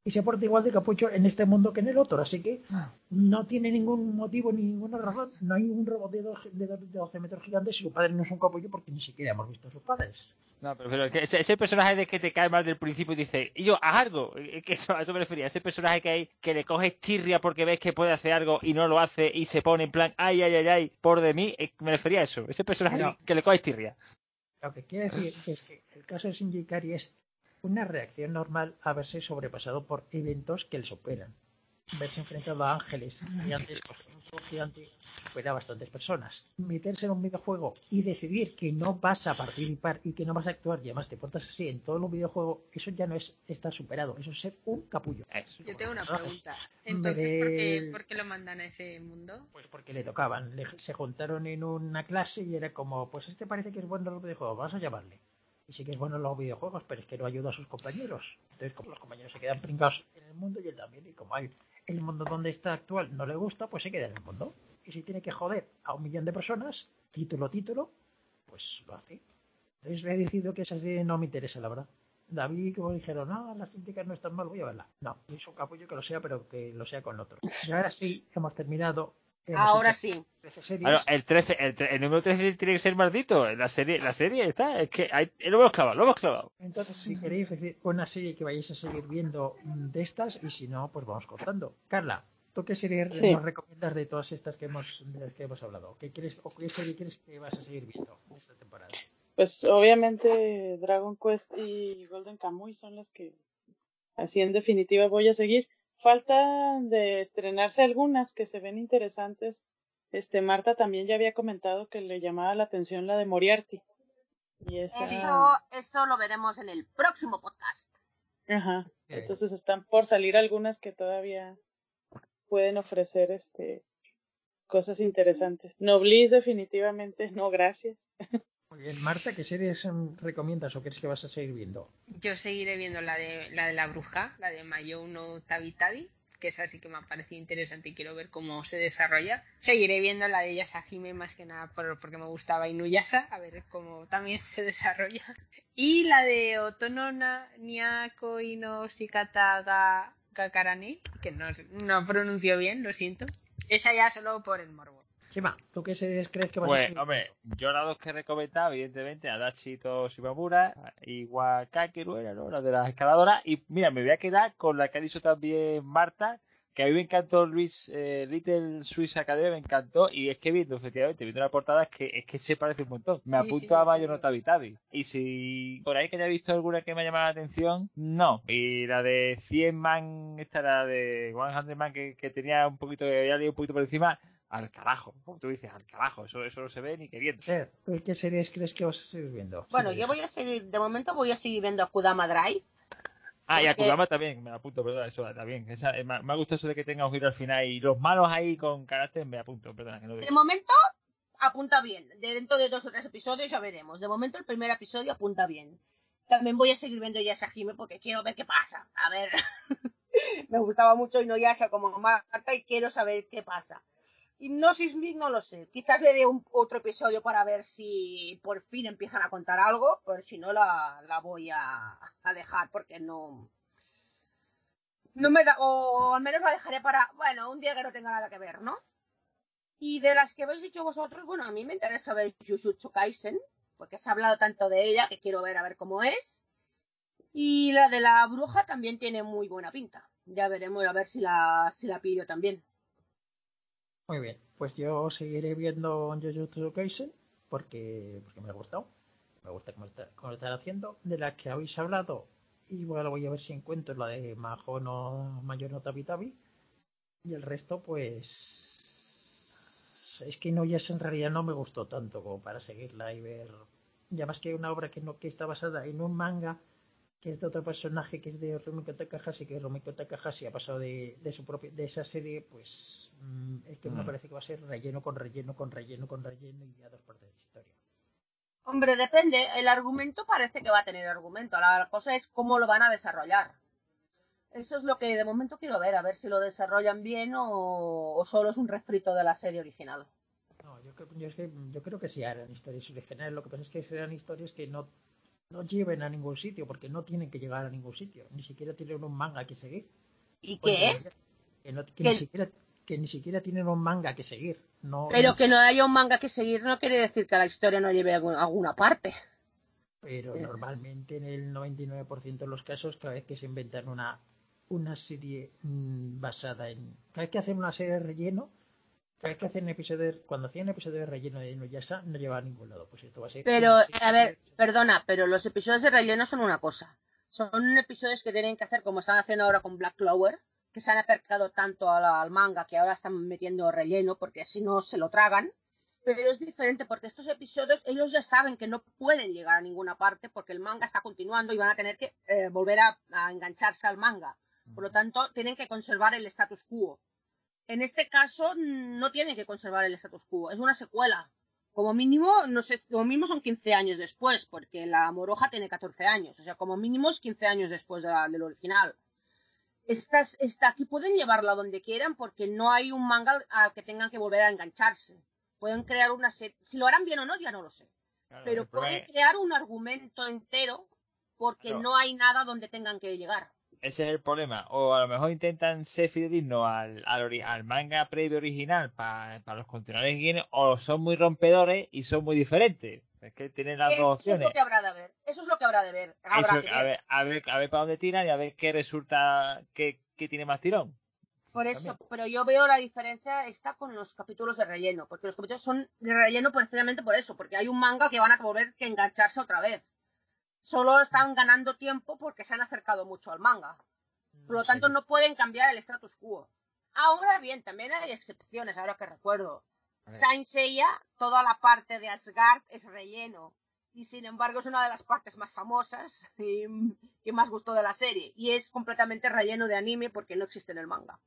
Y se porta igual de capucho en este mundo que en el otro, así que no tiene ningún motivo ni ninguna razón. No hay un robot de, do- de do- de 12 metros gigantes y su padre no es un capullo porque ni siquiera hemos visto a sus padres. No, pero, ese, ese personaje de que te cae mal del principio y dice, y yo, haz algo. Es que eso, a eso me refería. Ese personaje que hay, que le coges tirria porque ves que puede hacer algo y no lo hace y se pone en plan, ay, ay, ay, ay, por de mí, eh, me refería a eso. Ese personaje No. que le coges tirria. Lo que quiere decir es que el caso de Shinji Ikari es una reacción normal a verse sobrepasado por eventos que le superan. Verse enfrentado a ángeles gigantes, pues un gigante supera a bastantes personas. Meterse en un videojuego y decidir que no vas a participar y que no vas a actuar y además te portas así en todos los videojuegos, eso ya no es estar superado, eso es ser un capullo. Eso. Yo tengo una Ah, pregunta. Entonces, Veré ¿por qué, el- por qué lo mandan a ese mundo? Pues porque le tocaban, le- se juntaron en una clase y era como, pues este parece que es bueno en los videojuegos, vamos a llamarle. Y sí que es bueno en los videojuegos, pero es que no ayuda a sus compañeros. Entonces, como los compañeros se quedan pringados en el mundo y él también, y como hay el mundo donde está actual no le gusta, pues se queda en el mundo. Y si tiene que joder a un millón de personas, título, título, pues lo hace. Entonces he decidido que esa serie no me interesa, la verdad. David, como dijeron, no, las críticas no están mal, voy a verla. No, es un capullo que lo sea, pero que lo sea con otro. Y ahora sí, hemos terminado. Ahora sí. 13 series. Claro, el 13, el, tre- el número 13 tiene que ser maldito. La serie, la serie está, es que hay, lo hemos clavado, lo hemos clavado. Entonces, si queréis decir una serie que vayáis a seguir viendo mm, de estas, y si no, pues vamos contando. Carla, ¿tú qué serie Sí. nos recomiendas de todas estas que hemos, de las que hemos hablado? ¿Qué quieres, o qué serie quieres que vas a seguir viendo esta temporada? Pues obviamente Dragon Quest y Golden Kamuy son las que así en definitiva voy a seguir. Falta de estrenarse algunas que se ven interesantes. Este Marta también ya había comentado que le llamaba la atención la de Moriarty. Y esa Eso, eso lo veremos en el próximo podcast. Ajá. Entonces están por salir algunas que todavía pueden ofrecer este cosas interesantes. Noblis definitivamente no, gracias. Marta, ¿qué series mm, recomiendas o crees que vas a seguir viendo? Yo seguiré viendo la de la de la bruja, la de Mayo no Tabi Tabi, que esa sí que me ha parecido interesante y quiero ver cómo se desarrolla. Seguiré viendo la de Yasahime más que nada por- porque me gustaba Inuyasha, a ver cómo también se desarrolla. Y la de Otono na- Niako Ino Shikata que no, no pronuncio bien, lo siento. Esa ya solo por el morbo. Chima, ¿tú qué series crees que vas a Pues, hombre, yo las dos que he recomendado, evidentemente, Adachi Shimamura y Wakakeru era, ¿no? La de las escaladoras. Y mira, me voy a quedar con la que ha dicho también Marta, que a mí me encantó Luis, eh, Little Swiss Academy, me encantó. Y es que viendo, efectivamente, viendo la portada, es que, es que se parece un montón. Me Sí, apunto sí, a me Mayo acuerdo. no Tabi Tabi. Y si por ahí que haya visto alguna que me ha llamado la atención, no. Y la de 100 man, esta la de 100 man que, que tenía un poquito, que había leído un poquito por encima, al carajo. Como tú dices, al carajo. Eso, eso no se ve ni queriendo. ¿tú ¿Qué series crees que vas a seguir viendo? Bueno, Sí, yo voy a seguir, de momento voy a seguir viendo Akudama Drive. Ah, y Porque- Akudama también, me apunto, perdón, eso también. Esa, eh, me, me ha gustado eso de que tenga un giro al final y los malos ahí con carácter, me apunto, perdona, que no De momento apunta bien. De dentro de dos o tres episodios ya veremos. De momento el primer episodio apunta bien. También voy a seguir viendo Yasahime porque quiero ver qué pasa. A ver. Me gustaba mucho Inuyasha como Marta y quiero saber qué pasa. Hipnosis Mic no lo sé. Quizás le dé un otro episodio para ver si por fin empiezan a contar algo. Pero si no la, la voy a, a dejar porque no. No me da. O al menos la dejaré para. Bueno, un día que no tenga nada que ver, ¿no? Y de las que habéis dicho vosotros, bueno, a mí me interesa ver Jujutsu Kaisen, porque se ha hablado tanto de ella que quiero ver a ver cómo es. Y la de la bruja también tiene muy buena pinta. Ya veremos a ver si la, si la pillo también. Muy bien, pues yo seguiré viendo Jujutsu Kaisen porque, porque me ha gustado. Me gusta cómo, está, cómo lo están haciendo. De las que habéis hablado, y voy a ver si encuentro la de Majo no Mayor no Tabi Tabi. Y el resto, pues. Es que no ya en realidad no me gustó tanto como para seguirla y ver. Ya más que una obra que no que está basada en un manga que es de otro personaje que es de Rumiko Takahashi, que Rumiko Takahashi ha pasado de, de su propia, de esa serie, pues mm, es que me Mm. parece que va a ser relleno con relleno con relleno con relleno y ya dos partes de historia. Hombre, depende. El argumento parece que va a tener argumento. La cosa es cómo lo van a desarrollar. Eso es lo que de momento quiero ver, a ver si lo desarrollan bien o, o solo es un refrito de la serie original. No, yo creo, yo, es que, yo creo que sí harán historias originales, lo que pasa es que serán historias que no, no lleven a ningún sitio, porque no tienen que llegar a ningún sitio, ni siquiera tienen un manga que seguir. ¿Y Pues, qué? Que, no- que ni siquiera, que ni siquiera tienen un manga que seguir. No, Pero no- que no haya un manga que seguir no quiere decir que la historia no lleve a alguna parte. Pero Eh. normalmente en el 99% de los casos, cada vez que se inventan una, una serie mm, basada en... Cada vez que hacen una serie de relleno, que hacen episodios... Cuando hacían episodios de relleno de Inuyasha, no lleva a ningún lado. Pues esto va a ser... Pero, a ver, perdona, pero los episodios de relleno son una cosa. Son episodios que tienen que hacer como están haciendo ahora con Black Clover, que se han acercado tanto la- al manga que ahora están metiendo relleno porque si no se lo tragan. Pero es diferente porque estos episodios ellos ya saben que no pueden llegar a ninguna parte porque el manga está continuando y van a tener que eh, volver a, a engancharse al manga. Por lo tanto, tienen que conservar el status quo. En este caso, no tienen que conservar el status quo. Es una secuela. Como mínimo, no sé, como mínimo son 15 años después, porque la Moroja tiene 14 años, o sea, como mínimo es 15 años después de la- del original. Estas, esta, aquí pueden llevarla donde quieran porque no hay un manga al que tengan que volver a engancharse. Pueden crear una serie, si lo harán bien o no, ya no lo sé. Claro, Pero pueden crear un argumento entero porque Claro. no hay nada donde tengan que llegar. Ese es el problema. O a lo mejor intentan ser fidedignos al, al, manga previo original para los continuadores que vienen, o son muy rompedores y son muy diferentes. Es que tienen las dos Eso es opciones. lo que habrá de ver. Eso es lo que habrá de ver. Habrá Eso, que a, ver. ver, a, ver, a ver para dónde tiran y a ver qué resulta que, que tiene más tirón. Por eso, También. pero yo veo la diferencia está con los capítulos de relleno, porque los capítulos son de relleno precisamente por eso, porque hay un manga que van a volver que engancharse otra vez. Solo están ganando tiempo porque se han acercado mucho al manga. Por lo tanto, no pueden cambiar el status quo. Ahora bien, también hay excepciones, ahora que recuerdo. Saint Seiya, toda la parte de Asgard es relleno. Y sin embargo es una de las partes más famosas y que más gustó de la serie. Y es completamente relleno de anime porque no existe en el manga.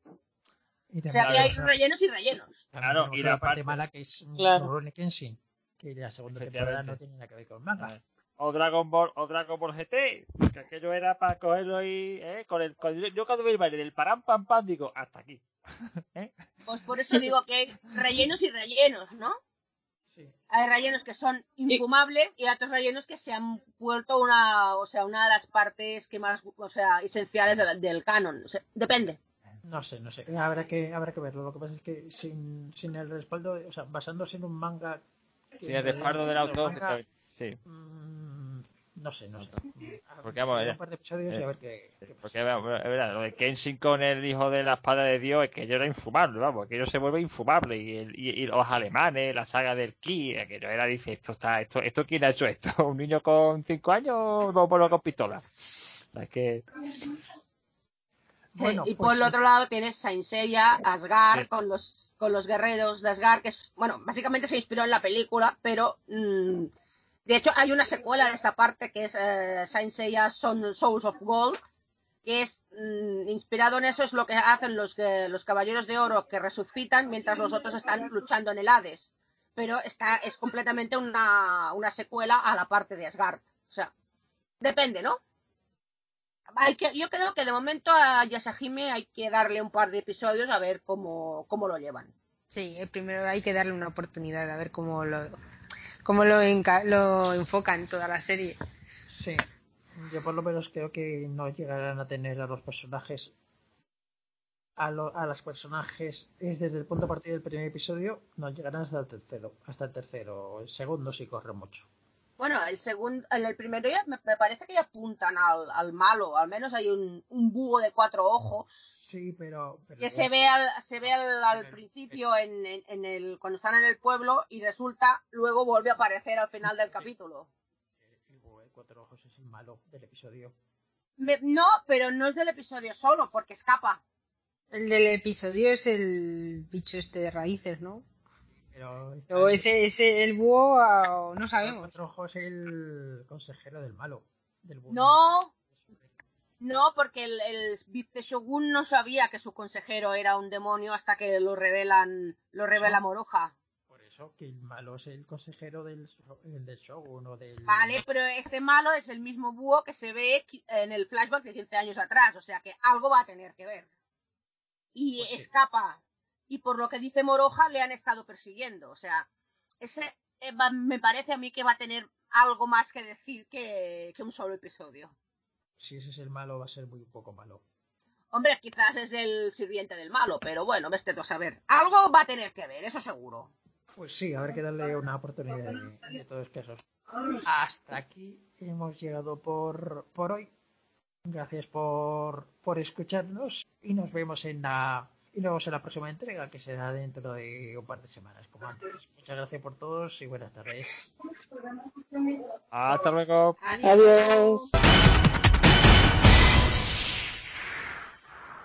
Y O sea que hay rellenos y rellenos. Claro, y la parte parte- mala que es Claro. Rurouni Kenshin, que la segunda temporada no tiene nada que ver con manga. O Dragon Ball, o Dragon Ball GT, que aquello era para cogerlo y, ¿eh? Con el, con- yo cuando vi el baile del param pam pam digo, hasta aquí. ¿Eh? Pues por eso digo que hay rellenos y rellenos, ¿no? Sí. Hay rellenos que son infumables y otros rellenos que se han vuelto una, o sea, una de las partes que más, o sea, esenciales del, del canon. O sea, depende. No sé, no sé. Habrá que, habrá que verlo. Lo que pasa es que sin, sin el respaldo, o sea, basándose en un manga. Sin el respaldo del autor, manga, sí. mm, no sé, no sé. Porque, vamos, Seguir eh, un par de episodios y eh, a ver qué, qué pasa. Porque vamos, es verdad, lo de Kenshin con el hijo de la espada de Dios es que yo era infumable, vamos, que ello se vuelve infumable y, el- y- y los alemanes, la saga del Ki, que yo era, dice, esto está, esto, esto quién ha hecho esto, un niño con cinco años o dos bolos con pistola. Es que Bueno, y pues por el sí. otro lado tienes Saint Seiya, Asgard, Sí. con los, con los guerreros de Asgard, que es, bueno, básicamente se inspiró en la película, pero mm, de hecho hay una secuela de esta parte que es eh, Saint Seiya Son- Souls of Gold, que es mm, inspirado en eso, es lo que hacen los, que- los caballeros de oro que resucitan mientras los otros están luchando en el Hades. Pero está, es completamente una, una secuela a la parte de Asgard. O sea, depende, ¿no? Hay que, yo creo que de momento a Yasahime hay que darle un par de episodios a ver cómo, cómo lo llevan. Sí, eh, primero hay que darle una oportunidad a ver cómo lo, cómo lo, lo enfocan toda la serie. Sí. Yo por lo menos creo que no llegarán a tener a los personajes a, lo- a los personajes es desde el punto de partida del primer episodio no llegarán hasta el tercero hasta el tercero el segundo sí corre mucho Bueno, el segundo, en el primero ya me, me parece que ya apuntan al, al malo, al menos hay un, un búho de cuatro ojos sí pero, pero que se ve al, se ve al, al principio en, en- en el, cuando están en el pueblo y resulta luego vuelve a aparecer al final del capítulo. el búho de cuatro ojos es el malo del episodio Me- no, pero no es del episodio solo, porque escapa. El del episodio es el bicho este de raíces, ¿no? Pero O ese, ese el búho, ah, no sabemos. ojos es el consejero del malo del búho. No, no, porque el, el viceshogun no sabía que su consejero era un demonio hasta que lo revelan, lo revela. Moroja. por eso que el malo es el consejero del el del shogun o del Vale, pero ese malo es el mismo búho que se ve en el flashback de 15 años atrás, o sea que algo va a tener que ver. Y Pues sí. Y por lo que dice Moroja, le han estado persiguiendo. O sea, ese eh, va- me parece a mí que va a tener algo más que decir que, que un solo episodio. si ese es el malo va a ser muy poco malo Hombre, quizás es el sirviente del malo, pero bueno, vete tú a saber. Algo va a tener que ver, eso seguro. Pues sí, habrá que darle una oportunidad de, de todos casos. Hasta aquí hemos llegado por, por hoy. Gracias por, por escucharnos y nos vemos en la y nos vemos en la próxima entrega que será dentro de un par de semanas como antes. Muchas gracias por todos y buenas tardes. hasta luego. Adiós.